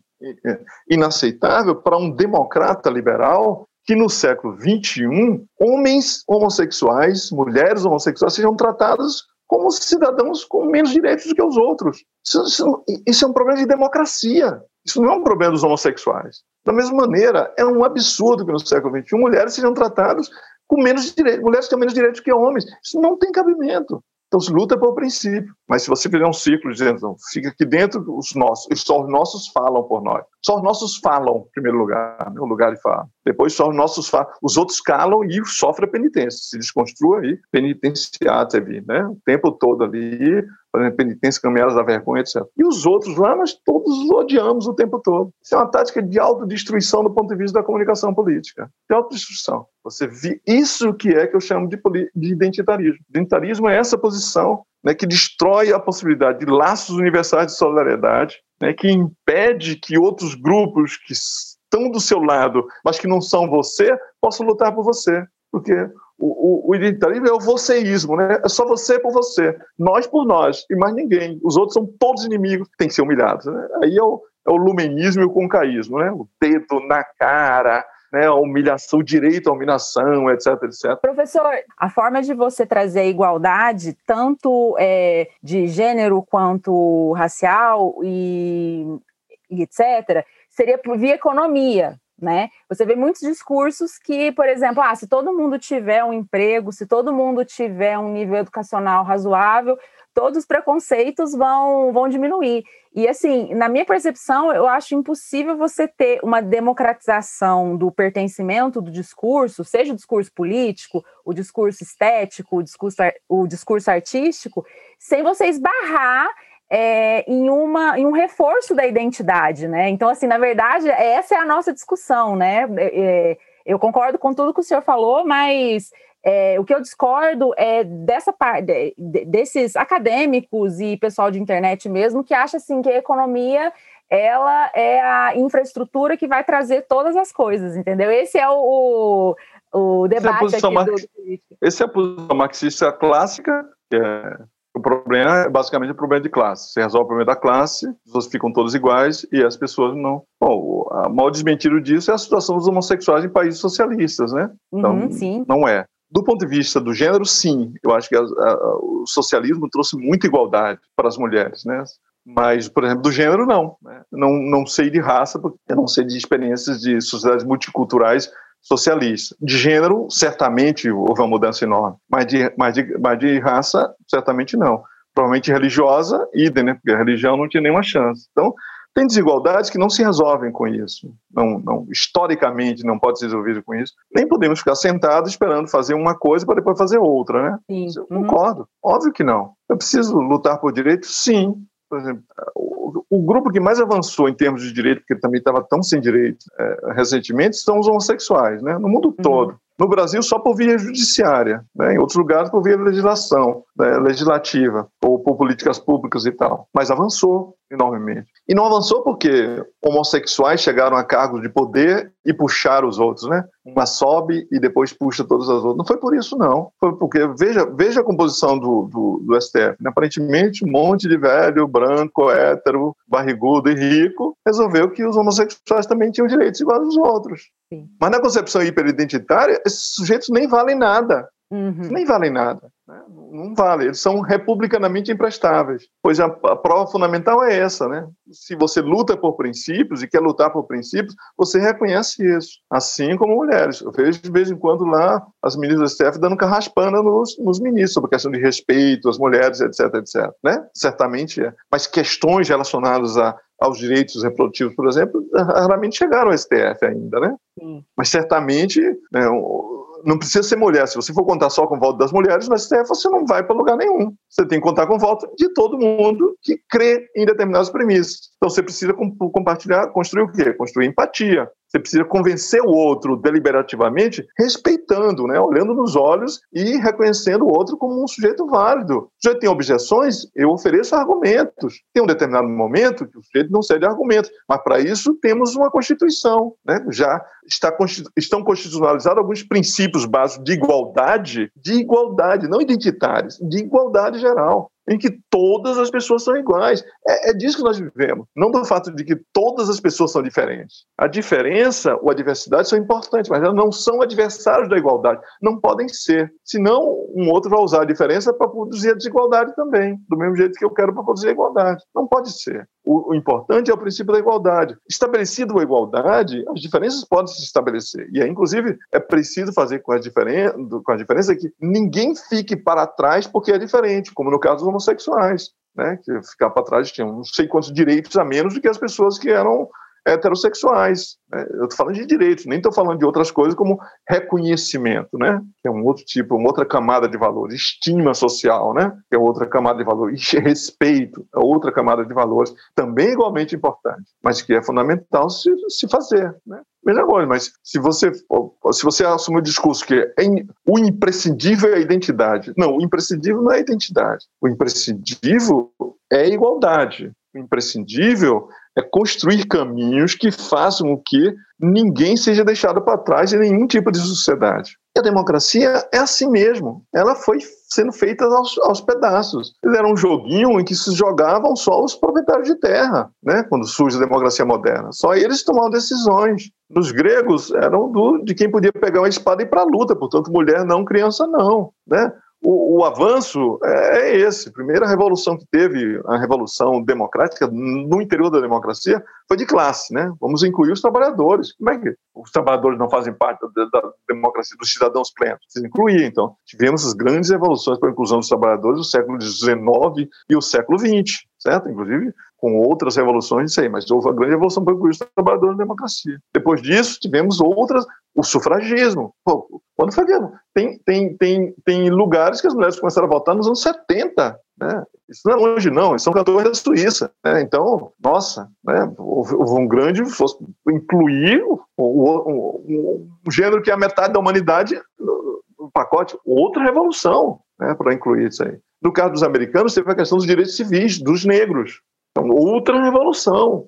inaceitável para um democrata liberal que no século XXI homens homossexuais, mulheres homossexuais sejam tratados como cidadãos com menos direitos do que os outros. Isso, isso, isso, é um problema de democracia. Isso não é um problema dos homossexuais. Da mesma maneira, é um absurdo que no século XXI mulheres sejam tratadas com menos direitos, mulheres têm menos direitos que homens. Isso não tem cabimento. Então se luta pelo princípio. Mas se você fizer um ciclo dizendo, fica aqui dentro os nossos, só os nossos falam por nós. Só os nossos falam, em primeiro lugar, no lugar de fala. Depois só os nossos. Os outros calam e sofrem a penitência. Se desconstrua aí, penitenciar, né? O tempo todo ali, fazendo penitência, caminhadas da vergonha, etc. E os outros lá, nós todos os odiamos o tempo todo. Isso é uma tática de autodestruição do ponto de vista da comunicação política. De autodestruição. Você vê isso que é que eu chamo de, de identitarismo. Identitarismo é essa posição né, que destrói a possibilidade de laços universais de solidariedade, né, que impede que outros grupos que estão do seu lado, mas que não são você, possam lutar por você. Porque o, o, o, identitarismo é o vocêísmo, né? É só você por você, nós por nós, e mais ninguém. Os outros são todos inimigos, tem que ser humilhados. Né? Aí é o, é o lumenismo e o concaísmo, né? O dedo na cara, né, a humilhação, o direito à humilhação, etc, etc. Professor, a forma de você trazer igualdade, tanto é, de gênero quanto racial e, e etc., seria via economia, né? Você vê muitos discursos que, por exemplo, ah, se todo mundo tiver um emprego, se todo mundo tiver um nível educacional razoável, todos os preconceitos vão, vão diminuir. E assim, na minha percepção, eu acho impossível você ter uma democratização do pertencimento do discurso, seja o discurso político, o discurso estético, o discurso, o discurso artístico, sem você esbarrar é, em, uma, em um reforço da identidade, né? Então, assim, na verdade, essa é a nossa discussão, né? É, é eu concordo com tudo que o senhor falou, mas é, o que eu discordo é dessa parte, desses acadêmicos e pessoal de internet mesmo que acha assim que a economia ela é a infraestrutura que vai trazer todas as coisas, entendeu? Esse é o, o, o debate essa é a aqui do, Esse é a posição marxista clássica, que é o problema é basicamente o problema de classe. Você resolve o problema da classe, as pessoas ficam todas iguais e as pessoas não. Bom, a mal desmentido disso é a situação dos homossexuais em países socialistas, né? Então, uhum, não é. Do ponto de vista do gênero, sim. Eu acho que a, a, o socialismo trouxe muita igualdade para as mulheres, né? Mas, por exemplo, do gênero, não. Né? Não, não sei de raça, porque eu não sei de experiências de sociedades multiculturais socialistas. De gênero, certamente houve uma mudança enorme, mas de, mas de, mas de raça, certamente não. Provavelmente religiosa, idem, né? Porque a religião não tinha nenhuma chance. Então, tem desigualdades que não se resolvem com isso. Não, não, historicamente não pode ser resolvido com isso. Nem podemos ficar sentados esperando fazer uma coisa para depois fazer outra, né? Sim. Eu uhum. concordo. Óbvio que não. Eu preciso lutar por direitos? Sim. Por exemplo, o, o, grupo que mais avançou em termos de direito, porque também estava tão sem direito é, recentemente, são os homossexuais, né? No mundo uhum. todo. No Brasil, só por via judiciária, né? em outros lugares, por via legislação né? legislativa ou por políticas públicas e tal. Mas avançou enormemente. E não avançou porque homossexuais chegaram a cargos de poder e puxaram os outros, né? Uma sobe e depois puxa todas as outras. Não foi por isso, não. Foi porque, veja, veja a composição do, do, do STF. Né? Aparentemente, um monte de velho, branco, hétero, barrigudo e rico resolveu que os homossexuais também tinham direitos iguais aos outros. Sim. Mas na concepção hiperidentitária, esses sujeitos nem valem nada. Uhum. Nem valem nada. Né? Não vale, eles são republicanamente imprestáveis. Pois a, a, prova fundamental é essa, né? Se você luta por princípios e quer lutar por princípios, você reconhece isso. Assim como mulheres. Eu vejo de vez em quando lá as ministras do STF dando carraspana nos, nos ministros sobre a questão de respeito às mulheres, etc, etc. Né? Certamente é. Mas questões relacionadas a aos direitos reprodutivos, por exemplo, raramente chegaram ao STF ainda, né? Sim. Mas certamente né, não precisa ser mulher. Se você for contar só com o voto das mulheres, no STF você não vai para lugar nenhum. Você tem que contar com o voto de todo mundo que crê em determinadas premissas. Então você precisa compartilhar, construir o quê? Construir empatia. Você precisa convencer o outro deliberativamente, respeitando, né? olhando nos olhos e reconhecendo o outro como um sujeito válido. O sujeito tem objeções, eu ofereço argumentos. Tem um determinado momento que o sujeito não cede argumentos, mas para isso temos uma Constituição. Né? Já está, estão constitucionalizados alguns princípios básicos de igualdade, de igualdade, não identitários, de igualdade geral em que todas as pessoas são iguais. É, é, disso que nós vivemos, não do fato de que todas as pessoas são diferentes. A diferença ou a diversidade são importantes, mas elas não são adversários da igualdade. Não podem ser. Senão, um outro vai usar a diferença para produzir a desigualdade também, do mesmo jeito que eu quero para produzir a igualdade. Não pode ser. O, o, importante é o princípio da igualdade. Estabelecido a igualdade, as diferenças podem se estabelecer. E, é, inclusive, é preciso fazer com a, diferença, com a diferença que ninguém fique para trás porque é diferente, como no caso homossexuais. Né, que ficar para trás tinham não sei quantos direitos a menos do que as pessoas que eram heterossexuais. Né? Eu estou falando de direitos, nem estou falando de outras coisas como reconhecimento, né? que é um outro tipo, uma outra camada de valores, estima social, né? que é outra camada de valores, respeito, é outra camada de valores, também igualmente importante, mas que é fundamental se, se fazer. Né? Mesma coisa, mas se você, se você assumir o discurso que é, o imprescindível é a identidade, não, o imprescindível não é a identidade, o imprescindível é a igualdade. O imprescindível é construir caminhos que façam com que ninguém seja deixado para trás em nenhum tipo de sociedade. E a democracia é assim mesmo. Ela foi sendo feita aos, aos pedaços. Era um joguinho em que se jogavam só os proprietários de terra, né? quando surge a democracia moderna. Só eles tomavam decisões. Nos gregos, eram do, de quem podia pegar uma espada e ir para a luta, portanto, mulher não, criança não. Né? O, o, avanço é, é esse. A primeira revolução que teve, a revolução democrática, no interior da democracia, foi de classe, né? Vamos incluir os trabalhadores. Como é que os trabalhadores não fazem parte da, da democracia dos cidadãos plenos? Se incluir, então. Tivemos as grandes revoluções para a inclusão dos trabalhadores do século XIX e o século XX, certo? Inclusive com outras revoluções, isso aí, mas houve a grande revolução para incluir os trabalhadores na democracia. Depois disso, tivemos outras, o sufragismo. Pô, quando foi tem, tem, tem, tem lugares que as mulheres começaram a votar nos anos 70, né? Isso não é longe, não, eles são cantores da Suíça. Né? Então, nossa, né? houve, um grande incluir um, um, um, gênero que é a metade da humanidade no, no pacote, outra revolução né? para incluir isso aí. No caso dos americanos, teve a questão dos direitos civis, dos negros. Então, outra revolução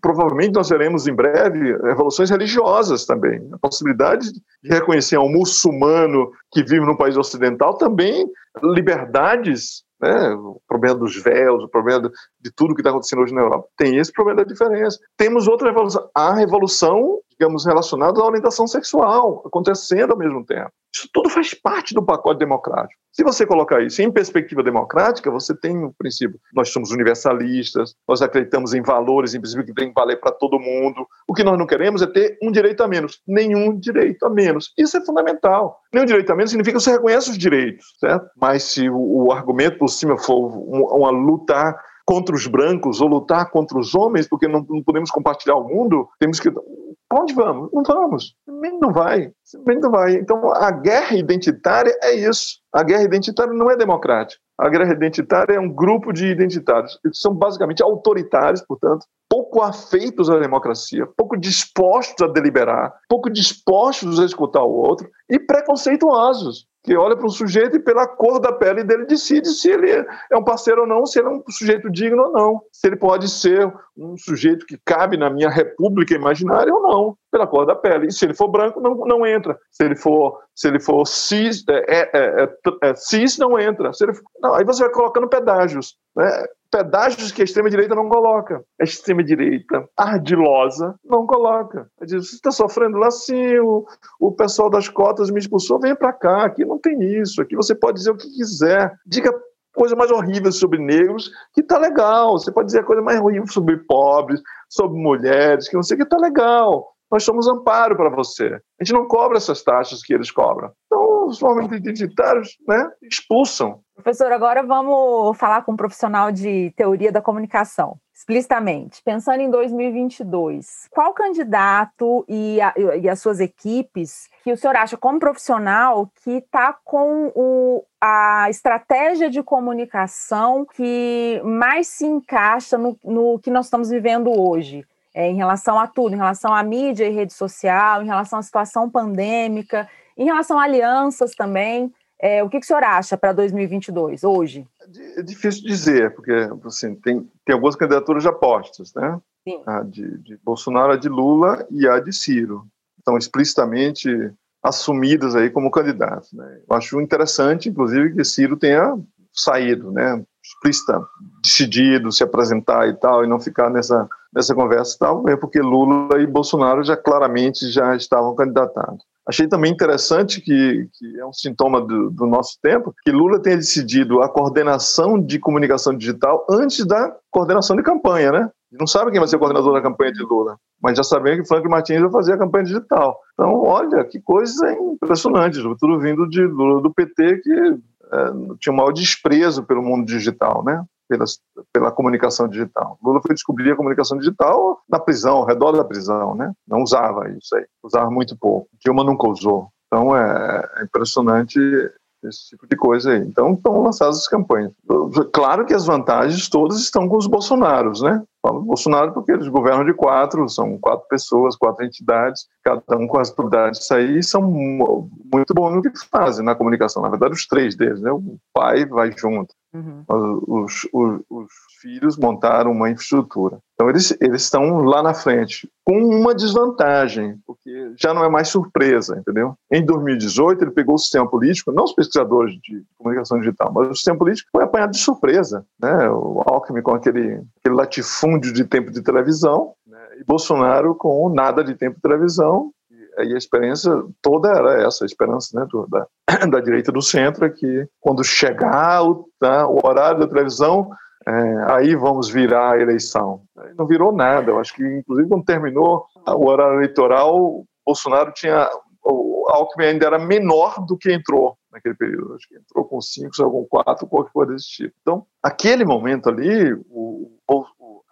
provavelmente nós veremos em breve revoluções religiosas também. A possibilidade de reconhecer um muçulmano que vive no país ocidental também liberdades, né? o problema dos véus, o problema de tudo que está acontecendo hoje na Europa. Tem esse problema da diferença. Temos outra revolução, a revolução, digamos, relacionada à orientação sexual, acontecendo ao mesmo tempo. Isso tudo faz parte do pacote democrático. Se você colocar isso em perspectiva democrática, você tem o princípio. Nós somos universalistas, nós acreditamos em valores, em princípio que tem que valer para todo mundo. O que nós não queremos é ter um direito a menos, nenhum direito a menos. Isso é fundamental. Nenhum direito a menos significa que você reconhece os direitos, certo? Mas se o, o argumento por cima for uma, uma luta contra os brancos ou lutar contra os homens, porque não, não podemos compartilhar o mundo, temos que para onde vamos? Não vamos. Não vai. Não vai. Então, a guerra identitária é isso. A guerra identitária não é democrática. A guerra identitária é um grupo de identitários que são basicamente autoritários, portanto, pouco afeitos à democracia, pouco dispostos a deliberar, pouco dispostos a escutar o outro e preconceituosos que olha para um sujeito e pela cor da pele dele decide se ele é um parceiro ou não, se ele é um sujeito digno ou não, se ele pode ser um sujeito que cabe na minha república imaginária ou não, pela cor da pele. E se ele for branco, não, não entra. Se ele for, se ele for cis, é, é, é, é cis não entra. Se ele não, aí você vai colocando pedágios. Né? Pedágios que a extrema-direita não coloca. A extrema-direita ardilosa não coloca. Diz, você está sofrendo lá sim, o, o pessoal das cotas me expulsou, vem para cá, aqui não tem isso, aqui você pode dizer o que quiser. Diga coisa mais horrível sobre negros, que tá legal. Você pode dizer coisa mais horrível sobre pobres, sobre mulheres, que não sei que tá legal. Nós somos amparo para você. A gente não cobra essas taxas que eles cobram. Então, os movimentos identitários né, expulsam Professor, agora vamos falar com um profissional de teoria da comunicação, explicitamente. Pensando em 2022, qual candidato e, a, e as suas equipes que o senhor acha, como profissional, que está com o, a estratégia de comunicação que mais se encaixa no, no que nós estamos vivendo hoje? É, em relação a tudo, em relação à mídia e rede social, em relação à situação pandêmica, em relação a alianças também. É, o que, que o senhor acha para 2022, hoje? É difícil dizer, porque assim, tem, tem algumas candidaturas já postas, né? Sim. A de, de Bolsonaro, a de Lula e a de Ciro. Estão explicitamente assumidas aí como candidatos. Né? Eu acho interessante, inclusive, que Ciro tenha saído, né? Explícita, decidido se apresentar e tal, e não ficar nessa, nessa conversa e tal, é porque Lula e Bolsonaro já claramente já estavam candidatados. Achei também interessante que, que é um sintoma do, do, nosso tempo, que Lula tenha decidido a coordenação de comunicação digital antes da coordenação de campanha, né? Não sabe quem vai ser o coordenador da campanha de Lula, mas já sabemos que Frank Martins vai fazer a campanha digital. Então, olha, que coisa impressionante, tudo vindo de Lula do PT, que é, tinha um maior desprezo pelo mundo digital, né? Pela, pela comunicação digital. Lula foi descobrir a comunicação digital na prisão, ao redor da prisão, né? Não usava isso aí, usava muito pouco. Dilma nunca usou. Então é, é impressionante esse tipo de coisa aí. Então estão lançadas as campanhas. Claro que as vantagens todas estão com os Bolsonaros, né? Falo Bolsonaro porque eles governam de quatro, são quatro pessoas, quatro entidades, cada um com as prioridades aí, e são muito bons no que fazem na comunicação. Na verdade, os três deles, né? O pai vai junto. Uhum. Os, os, os, filhos montaram uma infraestrutura. Então, eles, eles estão lá na frente, com uma desvantagem, porque já não é mais surpresa, entendeu? Em 2018, ele pegou o sistema político, não os pesquisadores de comunicação digital, mas o sistema político foi apanhado de surpresa. Né? O Alckmin com aquele, aquele latifúndio de tempo de televisão, né? e Bolsonaro com nada de tempo de televisão, aí a experiência toda era essa, a esperança né, do, da, [CLEARS THROAT] da direita do centro é que quando chegar o, tá, o horário da televisão, é, aí vamos virar a eleição. Não virou nada. Eu acho que, inclusive, quando terminou o horário eleitoral, Bolsonaro tinha. O Alckmin ainda era menor do que entrou naquele período. Acho que entrou com cinco, saiu com quatro, qualquer coisa desse tipo. Então, aquele momento ali, o,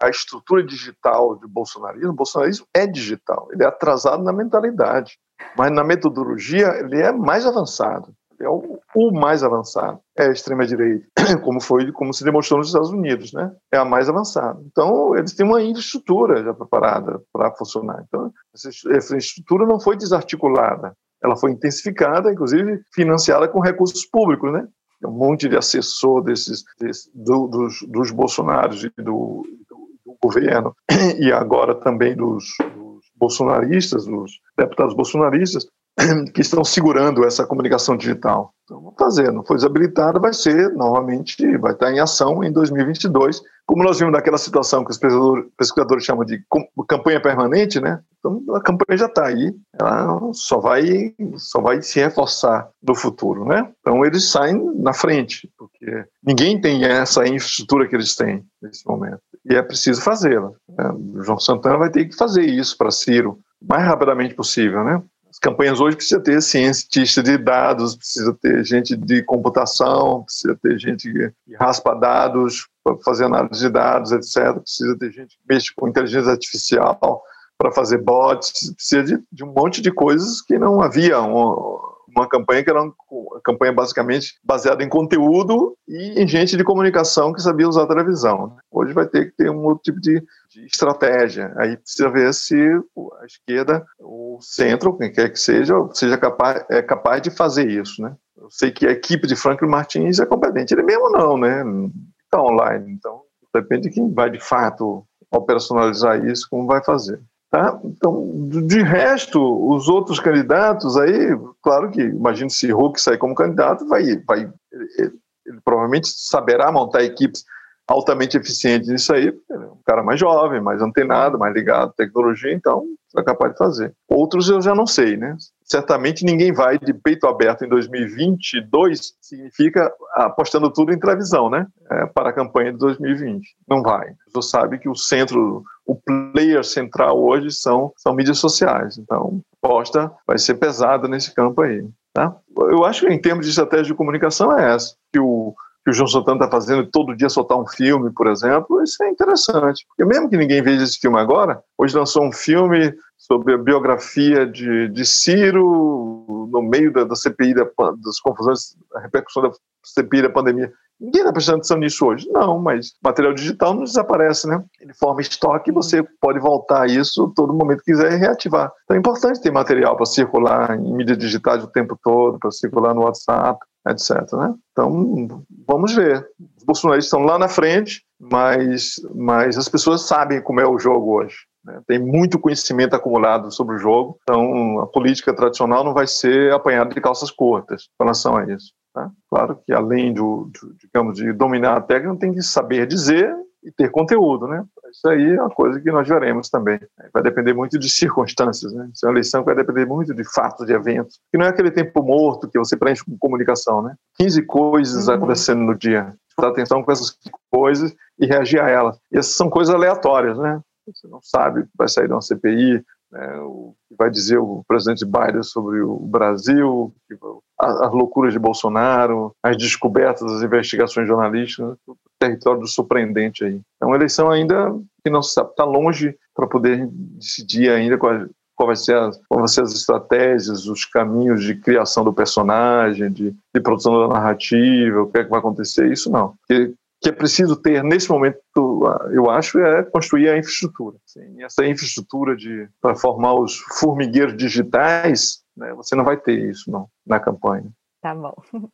a estrutura digital de bolsonarismo, o bolsonarismo é digital, ele é atrasado na mentalidade, mas na metodologia ele é mais avançado é o, o, mais avançado, é a extrema-direita, [COUGHS] como foi, como se demonstrou nos Estados Unidos, né? É a mais avançada. Então, eles têm uma infraestrutura já preparada para funcionar. Então, essa infraestrutura não foi desarticulada, ela foi intensificada, inclusive financiada com recursos públicos, né? Um monte de assessor desses, desses do, dos, dos bolsonaros e do, governo, [CLEARS THROAT] e agora também dos, dos bolsonaristas, dos deputados bolsonaristas, [CLEARS THROAT] que estão segurando essa comunicação digital. Então, vamos fazer. Não foi desabilitado, vai ser, novamente, vai estar em ação em 2022, como nós vimos naquela situação que os pesquisadores chamam de campanha permanente, né? Então, a campanha já está aí, ela só vai, só vai se reforçar no futuro, né? Então, eles saem na frente, porque ninguém tem essa infraestrutura que eles têm nesse momento. E é preciso fazê-la. O João Santana vai ter que fazer isso para Ciro o mais rapidamente possível, né? As campanhas hoje precisa ter cientista de dados, precisa ter gente de computação, precisa ter gente que raspa dados para fazer análise de dados, etc. Precisa ter gente que mexe com inteligência artificial para fazer bots, precisa de, de, um monte de coisas que não havia. Um, uma campanha que era uma campanha basicamente baseada em conteúdo e em gente de comunicação que sabia usar a televisão. Hoje vai ter que ter um outro tipo de, de estratégia. Aí precisa ver se a esquerda, o centro, quem quer que seja, seja capaz, é capaz de fazer isso. Né? Eu sei que a equipe de Franklin Martins é competente. Ele mesmo não, né? Está online. Então, depende de quem vai de fato operacionalizar isso, como vai fazer. Tá? Então, de resto, os outros candidatos aí, claro que, imagino se Hulk sair como candidato, vai, vai ele, ele provavelmente saberá montar equipes altamente eficientes nisso aí, é um cara mais jovem, mais antenado, mais ligado à tecnologia, então é capaz de fazer. Outros eu já não sei, né? Certamente ninguém vai de peito aberto em 2022, significa apostando tudo em televisão, né? É, para a campanha de 2020. Não vai. Você sabe que o centro, o player central hoje são, são mídias sociais, então aposta vai ser pesada nesse campo aí. Tá? Eu acho que em termos de estratégia de comunicação é essa, que o que o João Santana está fazendo, todo dia soltar um filme, por exemplo, isso é interessante. Porque mesmo que ninguém veja esse filme agora, hoje lançou um filme sobre a biografia de, de Ciro no meio da, da CPI, da, das confusões, a repercussão da CPI da pandemia. Ninguém está prestando atenção nisso hoje. Não, mas material digital não desaparece, né? Ele forma estoque e você pode voltar a isso todo momento que quiser e reativar. Então é importante ter material para circular em mídia digital o tempo todo, para circular no WhatsApp etc. Né? Então, vamos ver. Os bolsonaristas estão lá na frente, mas, mas as pessoas sabem como é o jogo hoje. Né? Tem muito conhecimento acumulado sobre o jogo, então a política tradicional não vai ser apanhada de calças curtas em relação a isso. Tá? Claro que além do, do, digamos, de dominar a técnica, tem que saber dizer e ter conteúdo, né? Isso aí é uma coisa que nós veremos também. Vai depender muito de circunstâncias, né? Isso é uma eleição que vai depender muito de fatos, de eventos. Que não é aquele tempo morto que você preenche com comunicação, né? 15 coisas uhum. acontecendo no dia. Prestar atenção com essas coisas e reagir a elas. E essas são coisas aleatórias, né? Você não sabe que vai sair de uma CPI, né, o que vai dizer o presidente Biden sobre o Brasil, as loucuras de Bolsonaro, as descobertas das investigações jornalísticas, o território do surpreendente aí. É uma eleição ainda que não está longe para poder decidir ainda qual, qual, vai ser as, qual vai ser as estratégias, os caminhos de criação do personagem, de, de produção da narrativa, o que é que vai acontecer, isso não. Porque que é preciso ter nesse momento, eu acho, é construir a infraestrutura. Sim, essa infraestrutura de para formar os formigueiros digitais, né, você não vai ter isso não na campanha. Tá bom. [LAUGHS]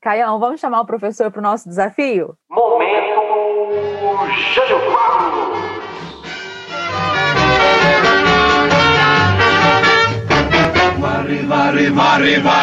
Caião, vamos chamar o professor para o nosso desafio? Momento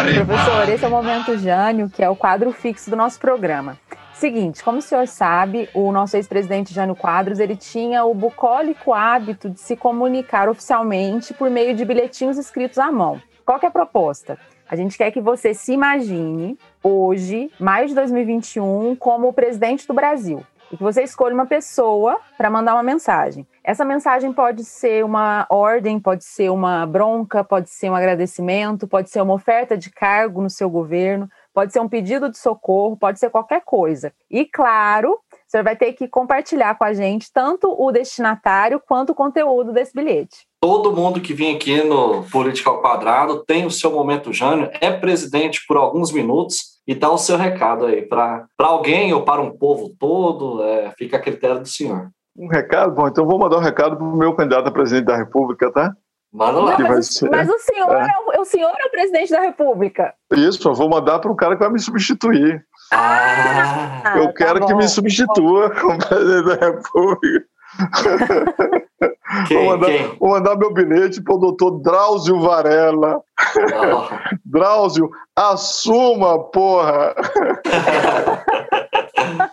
Jânio. Professor, esse é o Momento Jânio, que é o quadro fixo do nosso programa. Seguinte, como o senhor sabe, o nosso ex-presidente Jânio Quadros, ele tinha o bucólico hábito de se comunicar oficialmente por meio de bilhetinhos escritos à mão. Qual é a proposta? A gente quer que você se imagine hoje, mais de 2021, como o presidente do Brasil. E que você escolha uma pessoa para mandar uma mensagem. Essa mensagem pode ser uma ordem, pode ser uma bronca, pode ser um agradecimento, pode ser uma oferta de cargo no seu governo, pode ser um pedido de socorro, pode ser qualquer coisa. E claro, você vai ter que compartilhar com a gente tanto o destinatário quanto o conteúdo desse bilhete. Todo mundo que vem aqui no Política ao Quadrado tem o seu momento Jânio, é presidente por alguns minutos e dá o seu recado aí para alguém ou para um povo todo, é, fica a critério do senhor. Um recado? Bom, então vou mandar um recado para o meu candidato a presidente da República, tá? Manda lá. Não, mas, o, mas o senhor é. É, o, o, senhor é o presidente da República. Isso, eu vou mandar para um cara que vai me substituir. Ah, eu tá quero bom. que me substitua como presidente da República. Quem, vou, mandar, vou, mandar, meu bilhete para o doutor Drauzio Varela. Oh. [LAUGHS] Drauzio, assuma, porra! [LAUGHS]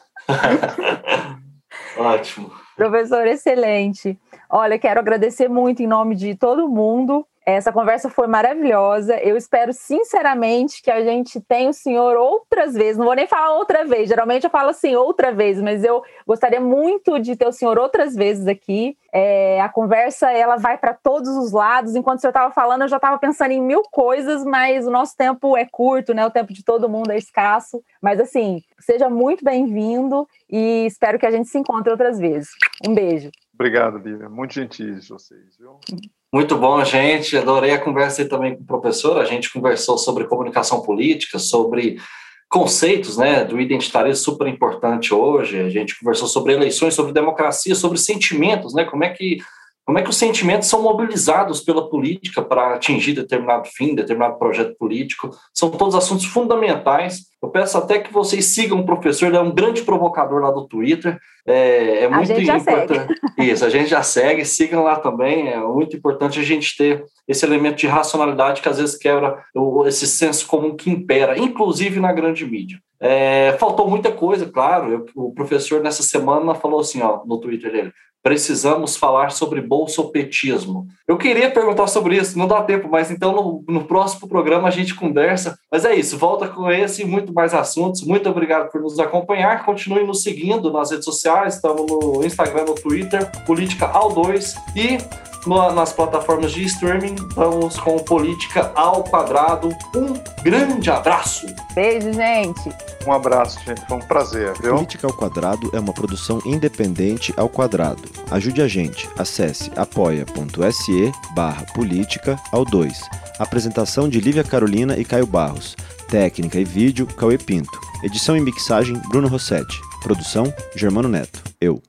Ótimo. Professor, excelente. Olha, quero agradecer muito em nome de todo mundo. Essa conversa foi maravilhosa. Eu espero sinceramente que a gente tenha o senhor outras vezes. Não vou nem falar outra vez, geralmente eu falo assim outra vez, mas eu gostaria muito de ter o senhor outras vezes aqui. É, a conversa ela vai para todos os lados. Enquanto o senhor estava falando, eu já estava pensando em mil coisas, mas o nosso tempo é curto, né? O tempo de todo mundo é escasso. Mas assim, seja muito bem-vindo e espero que a gente se encontre outras vezes. Um beijo. Obrigado, Bíblia. Muito gentis vocês, viu? Muito bom, gente. Adorei a conversa também com o professor. A gente conversou sobre comunicação política, sobre conceitos né, do identitarismo super importante hoje. A gente conversou sobre eleições, sobre democracia, sobre sentimentos, né? Como é que como é que os sentimentos são mobilizados pela política para atingir determinado fim, determinado projeto político? São todos assuntos fundamentais. Eu peço até que vocês sigam o professor, ele é um grande provocador lá do Twitter. É, é muito importante. Isso, a gente já segue, sigam lá também. É muito importante a gente ter esse elemento de racionalidade que às vezes quebra esse senso comum que impera, inclusive na grande mídia. É, faltou muita coisa, claro. Eu, o professor nessa semana falou assim, ó, no Twitter dele: precisamos falar sobre bolsopetismo. Eu queria perguntar sobre isso, não dá tempo, mas então no, no, próximo programa a gente conversa. Mas é isso, volta com esse e muito mais assuntos. Muito obrigado por nos acompanhar. Continue nos seguindo nas redes sociais, estamos no Instagram, no Twitter, Política ao 2 e no, nas plataformas de streaming. Estamos com Política ao Quadrado. Um grande abraço. Beijo, gente. Um abraço, gente. Foi um prazer. Viu? Política ao Quadrado é uma produção independente ao quadrado. Ajude a gente. Acesse apoia.se barra política ao 2. Apresentação de Lívia Carolina e Caio Barros. Técnica e vídeo, Cauê Pinto. Edição e mixagem, Bruno Rossetti. Produção, Germano Neto. Eu.